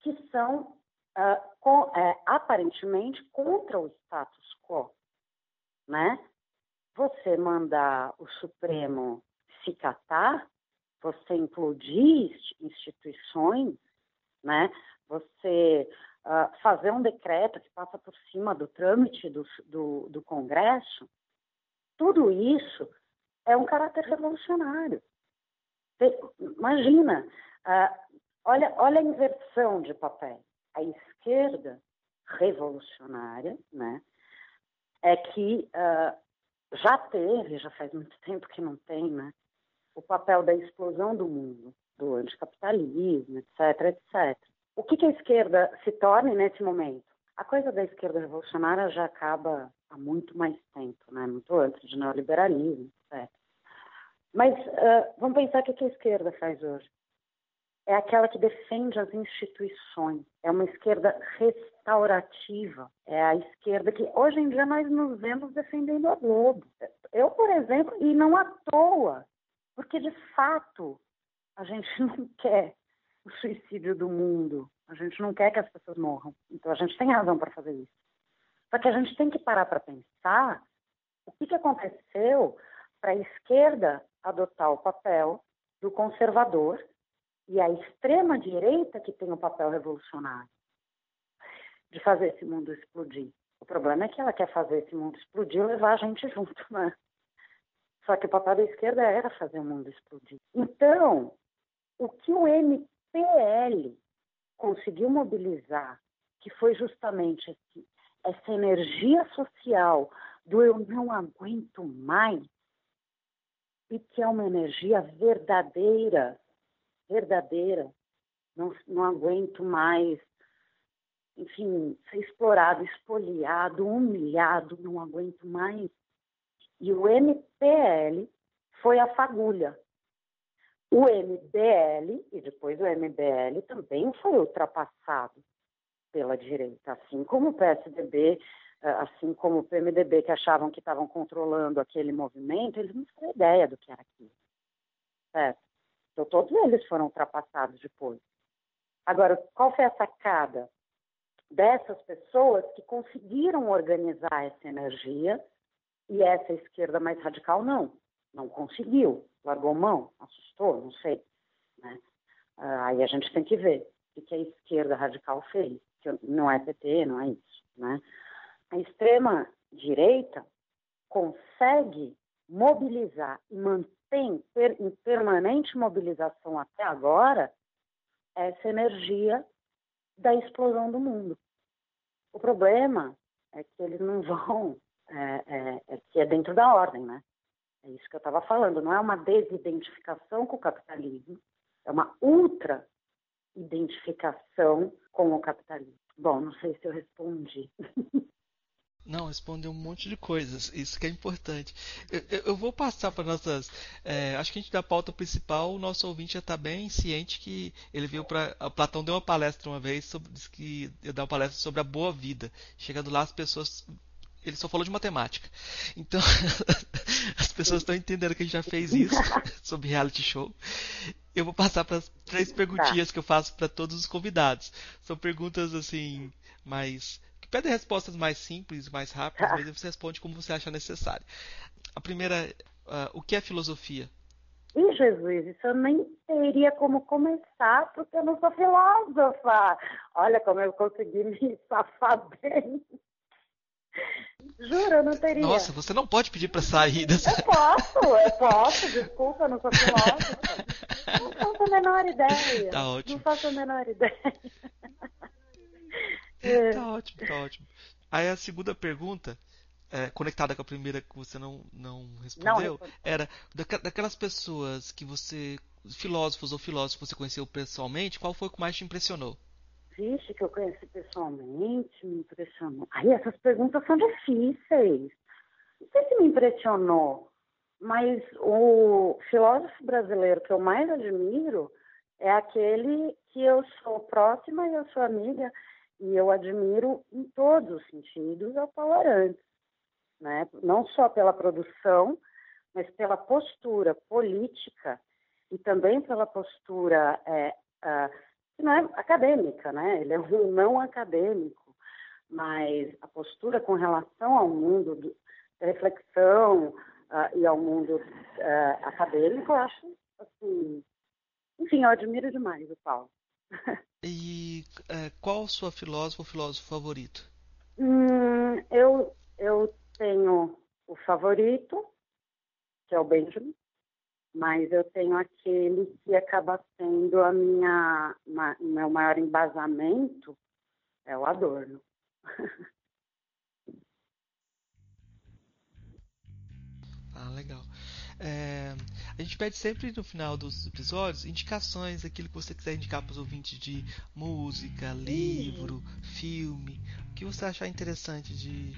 que são uh, com, uh, aparentemente contra o status quo, né? Você mandar o Supremo se catar, você implodir instituições, né? Você uh, fazer um decreto que passa por cima do trâmite do, do, do Congresso, tudo isso é um caráter revolucionário. Imagina, uh, olha, olha a inversão de papel. A esquerda revolucionária, né, é que uh, já teve, já faz muito tempo que não tem, né, o papel da explosão do mundo. do anticapitalismo, etc, etc. O que, que a esquerda se torne nesse momento? A coisa da esquerda revolucionária já acaba há muito mais tempo, né? muito antes de neoliberalismo, etc. Mas uh, vamos pensar o que a esquerda faz hoje. É aquela que defende as instituições, é uma esquerda restaurativa, é a esquerda que hoje em dia nós nos vemos defendendo a Globo. Eu, por exemplo, e não à toa, porque de fato a gente não quer o suicídio do mundo, a gente não quer que as pessoas morram. Então a gente tem razão para fazer isso. Só que a gente tem que parar para pensar o que, que aconteceu para a esquerda adotar o papel do conservador e a extrema direita que tem o papel revolucionário de fazer esse mundo explodir. O problema é que ela quer fazer esse mundo explodir e levar a gente junto, né? Só que o papel da esquerda era fazer o mundo explodir. Então, o que o MPL conseguiu mobilizar, que foi justamente esse, essa energia social do eu não aguento mais, e que é uma energia verdadeira, verdadeira, não, não aguento mais, enfim, ser explorado, espoliado, humilhado, não aguento mais. E o MPL foi a fagulha. O MBL, e depois o MBL, também foi ultrapassado pela direita, assim como o PSDB, eh, assim como o PMDB, que achavam que estavam controlando aquele movimento, eles não tinham ideia do que era aquilo. Certo? Então, todos eles foram ultrapassados depois. Agora, qual foi a sacada dessas pessoas que conseguiram organizar essa energia e essa esquerda mais radical não? Não conseguiu, largou mão, assustou, não sei. Né? Ah, aí a gente tem que ver o que a esquerda radical fez, que não é PT, não é isso. Né? A extrema direita consegue mobilizar e mantém em permanente mobilização até agora essa energia da explosão do mundo. O problema é que eles não vão, é, é, é que é dentro da ordem, né? É isso que eu estava falando, não é uma desidentificação com o capitalismo, é uma ultra identificação com o capitalismo. Bom, não sei se eu respondi. Não, respondeu um monte de coisas. Isso que é importante. Eu, eu, eu vou passar para nossas. É, acho que a gente da pauta principal, o nosso ouvinte já está bem ciente que ele viu para. Platão deu uma palestra uma vez sobre disse que ia dar uma palestra sobre a boa vida. Chegando lá, as pessoas ele só falou de matemática. Então, as pessoas estão entendendo que a gente já fez isso sobre reality show. Eu vou passar para as três tá. perguntinhas que eu faço para todos os convidados. São perguntas assim, mais que pedem respostas mais simples, mais rápidas, mas você responde como você acha necessário. A primeira, uh, o que é filosofia? Ih, Jesus, isso eu nem teria como começar, porque eu não sou filósofa. Olha como eu consegui me safar bem. Juro, eu não teria. Nossa, você não pode pedir para sair dessa. Eu posso, eu posso, desculpa, eu não sou filósofa. Não faço a menor ideia. Tá ótimo. Não faço a menor ideia. É. Tá ótimo, tá ótimo. Aí a segunda pergunta, é, conectada com a primeira que você não, não respondeu, não, era daquelas pessoas que você, filósofos ou filósofos que você conheceu pessoalmente, qual foi o que mais te impressionou? Vixe, que eu conheci pessoalmente, me impressionou. Aí essas perguntas são difíceis. Não sei se me impressionou, mas o filósofo brasileiro que eu mais admiro é aquele que eu sou próxima e eu sou amiga e eu admiro em todos os sentidos ao Paulo Arantes, né? Não só pela produção, mas pela postura política e também pela postura é, não é acadêmica, né? Ele é um não acadêmico, mas a postura com relação ao mundo do, da reflexão e ao mundo uh, acadêmico, eu acho assim, enfim, eu admiro demais o Paulo. E uh, qual o seu filósofo ou filósofo favorito? Hum, eu eu tenho o favorito, que é o Benjamin, mas eu tenho aquele que acaba sendo a minha, o meu maior embasamento, é o Adorno. ah, legal. É, A gente pede sempre no final dos episódios indicações, aquilo que você quiser indicar para os ouvintes de música, livro, filme. O que você achar interessante de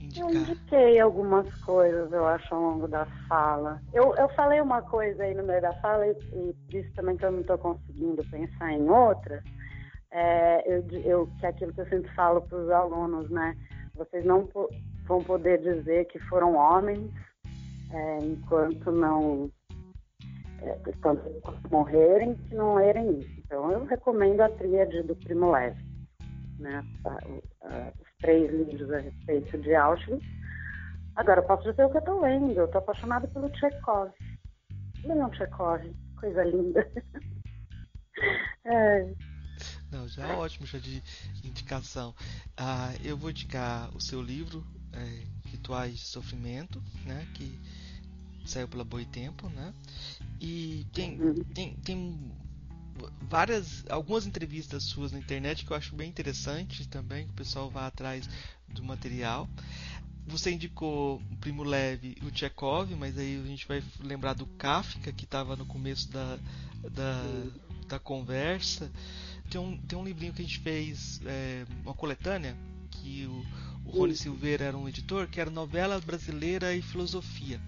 indicar? Eu indiquei algumas coisas, eu acho, ao longo da fala. Eu, eu falei uma coisa aí no meio da fala e, e por isso também que eu não estou conseguindo pensar em outra. É, eu, eu, que é aquilo que eu sempre falo para os alunos, né? Vocês não vão poder dizer que foram homens é, enquanto não é, morrerem, se não lerem isso. Então eu recomendo a tríade do Primo Levi, né? os três livros a respeito de Auschwitz. Agora eu posso dizer o que eu estou lendo. Eu estou apaixonada pelo Chekhov. Leon Chekhov, coisa linda. é. Não, já é ótimo já de indicação. Ah, eu vou indicar o seu livro, é, Rituais de Sofrimento, né? Que saiu pela Boitempo, né? E tem, tem, tem várias, algumas entrevistas suas na internet que eu acho bem interessante também, que o pessoal vá atrás do material. Você indicou o Primo Leve e o Chekhov, mas aí a gente vai lembrar do Kafka, que estava no começo da, da, da conversa. Tem um, tem um livrinho que a gente fez, é, uma coletânea, que o, o Rony Silveira era um editor, que era Novela Brasileira e Filosofia.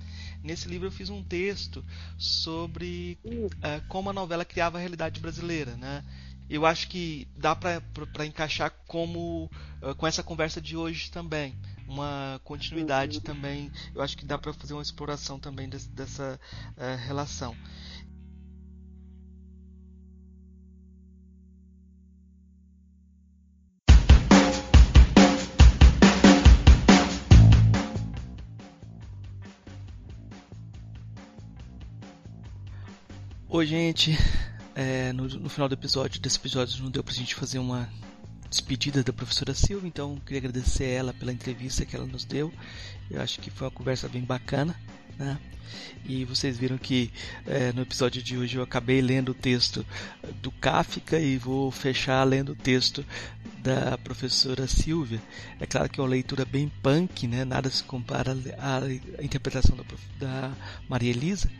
Nesse livro eu fiz um texto sobre uh, como a novela criava a realidade brasileira, né? Eu acho que dá para encaixar como uh, com essa conversa de hoje também, uma continuidade uhum. também. Eu acho que dá para fazer uma exploração também desse, dessa uh, relação. Oi, gente. É, no, no, final do episódio, desse episódio, não deu pra gente fazer uma despedida da professora Silva, então queria agradecer ela pela entrevista que ela nos deu. Eu acho que foi uma conversa bem bacana, né? E vocês viram que é, no episódio de hoje eu acabei lendo o texto do Kafka e vou fechar lendo o texto da professora Silvia. É claro que é uma leitura bem punk, né? Nada se compara à interpretação da, da Maria Elisa,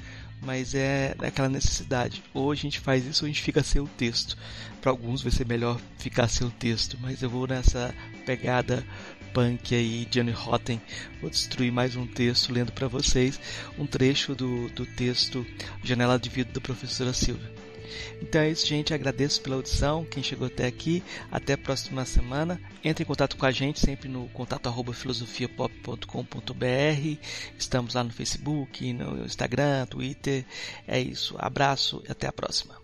mas é aquela necessidade. Ou a gente faz isso ou a gente fica sem o texto. Para alguns vai ser melhor ficar sem o texto, mas eu vou nessa pegada punk aí, Johnny Rotten. Vou destruir mais um texto lendo para vocês um trecho do, do texto Janela de Vidro da professora Silvia. Então é isso, gente. Agradeço pela audição. Quem chegou até aqui, até a próxima semana. Entre em contato com a gente sempre no contato arroba filosofiapop.com.br. Estamos lá no Facebook, no Instagram, Twitter. É isso. Abraço e até a próxima.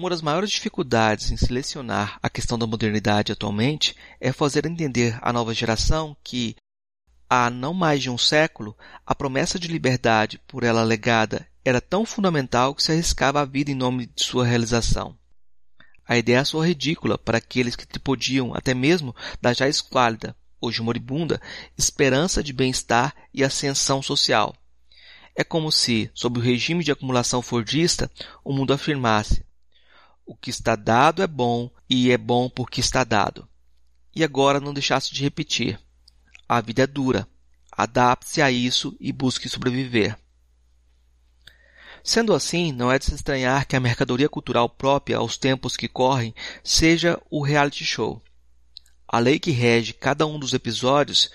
Uma das maiores dificuldades em selecionar a questão da modernidade atualmente é fazer entender à nova geração que, há não mais de um século, a promessa de liberdade por ela legada era tão fundamental que se arriscava a vida em nome de sua realização. A ideia soa ridícula para aqueles que podiam até mesmo da já esquálida, hoje moribunda, esperança de bem-estar e ascensão social. É como se, sob o regime de acumulação fordista, o mundo afirmasse: o que está dado é bom e é bom porque está dado. E agora não deixasse de repetir: a vida é dura. Adapte-se a isso e busque sobreviver. Sendo assim, não é de se estranhar que a mercadoria cultural própria aos tempos que correm seja o reality show. A lei que rege cada um dos episódios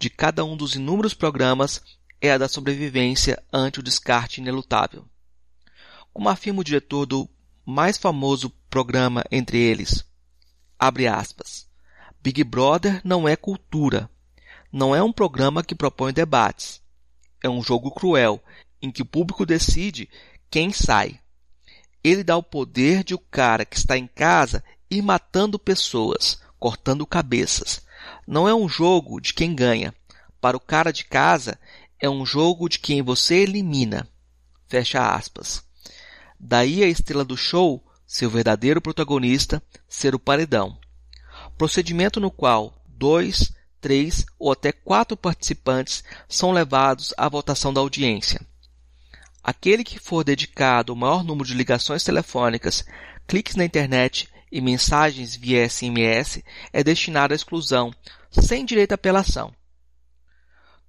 de cada um dos inúmeros programas é a da sobrevivência ante o descarte inelutável. Como afirma o diretor do mais famoso programa entre eles, abre aspas, Big Brother não é cultura, não é um programa que propõe debates. É um jogo cruel, em que o público decide quem sai. Ele dá o poder de o cara que está em casa ir matando pessoas, cortando cabeças. Não é um jogo de quem ganha. Para o cara de casa, é um jogo de quem você elimina. Fecha aspas. Daí a estrela do show, seu verdadeiro protagonista, ser o paredão. Procedimento no qual dois, três ou até quatro participantes são levados à votação da audiência. Aquele que for dedicado o maior número de ligações telefônicas, cliques na internet e mensagens via SMS é destinado à exclusão, sem direito à apelação.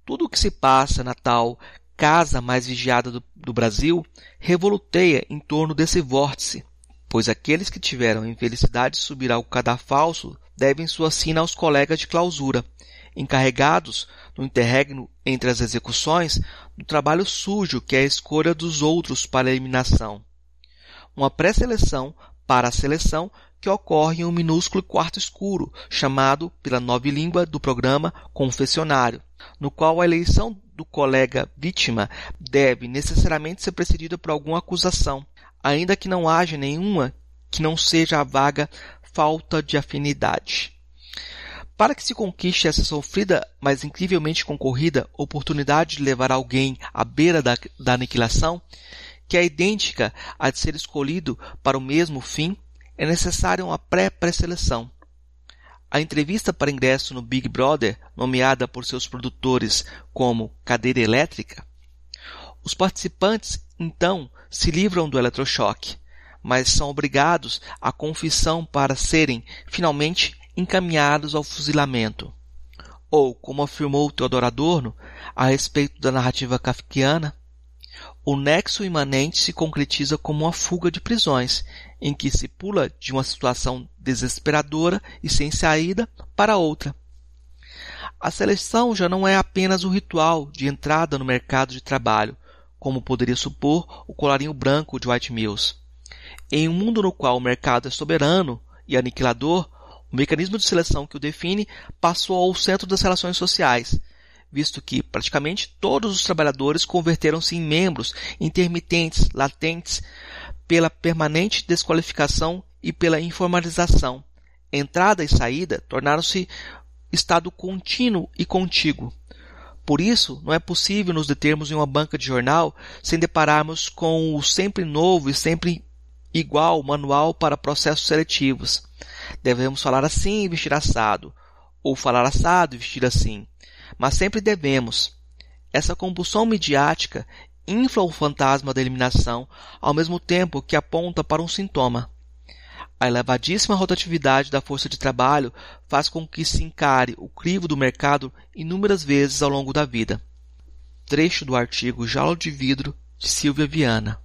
Tudo o que se passa na tal casa mais vigiada do, do Brasil revoluteia em torno desse vórtice, pois aqueles que tiveram a infelicidade de subir ao cadafalso devem sua sina aos colegas de clausura, encarregados no interregno entre as execuções do trabalho sujo que é a escolha dos outros para a eliminação. Uma pré-seleção para a seleção que ocorre em um minúsculo quarto escuro, chamado, pela nova língua do programa, confessionário, no qual a eleição do colega vítima deve necessariamente ser precedida por alguma acusação, ainda que não haja nenhuma que não seja a vaga falta de afinidade. Para que se conquiste essa sofrida, mas incrivelmente concorrida oportunidade de levar alguém à beira da, da aniquilação, que é idêntica à de ser escolhido para o mesmo fim, é necessária uma pré-pré-seleção. A entrevista para ingresso no Big Brother, nomeada por seus produtores como cadeira elétrica, os participantes então se livram do eletrochoque, mas são obrigados à confissão para serem finalmente encaminhados ao fuzilamento. Ou, como afirmou Theodor Adorno a respeito da narrativa kafkiana, o nexo imanente se concretiza como uma fuga de prisões, em que se pula de uma situação desesperadora e sem saída para outra. A seleção já não é apenas o ritual de entrada no mercado de trabalho, como poderia supor o colarinho branco de White Mills. Em um mundo no qual o mercado é soberano e aniquilador, o mecanismo de seleção que o define passou ao centro das relações sociais, visto que praticamente todos os trabalhadores converteram-se em membros intermitentes, latentes, pela permanente desqualificação e pela informalização. Entrada e saída tornaram-se estado contínuo e contíguo. Por isso, não é possível nos determos em uma banca de jornal sem depararmos com o sempre novo e sempre igual manual para processos seletivos. Devemos falar assim e vestir assado, ou falar assado e vestir assim. Mas sempre devemos. Essa compulsão midiática infla o fantasma da eliminação, ao mesmo tempo que aponta para um sintoma. A elevadíssima rotatividade da força de trabalho faz com que se encare o crivo do mercado inúmeras vezes ao longo da vida. Trecho do artigo Jaula de Vidro, de Silvia Viana.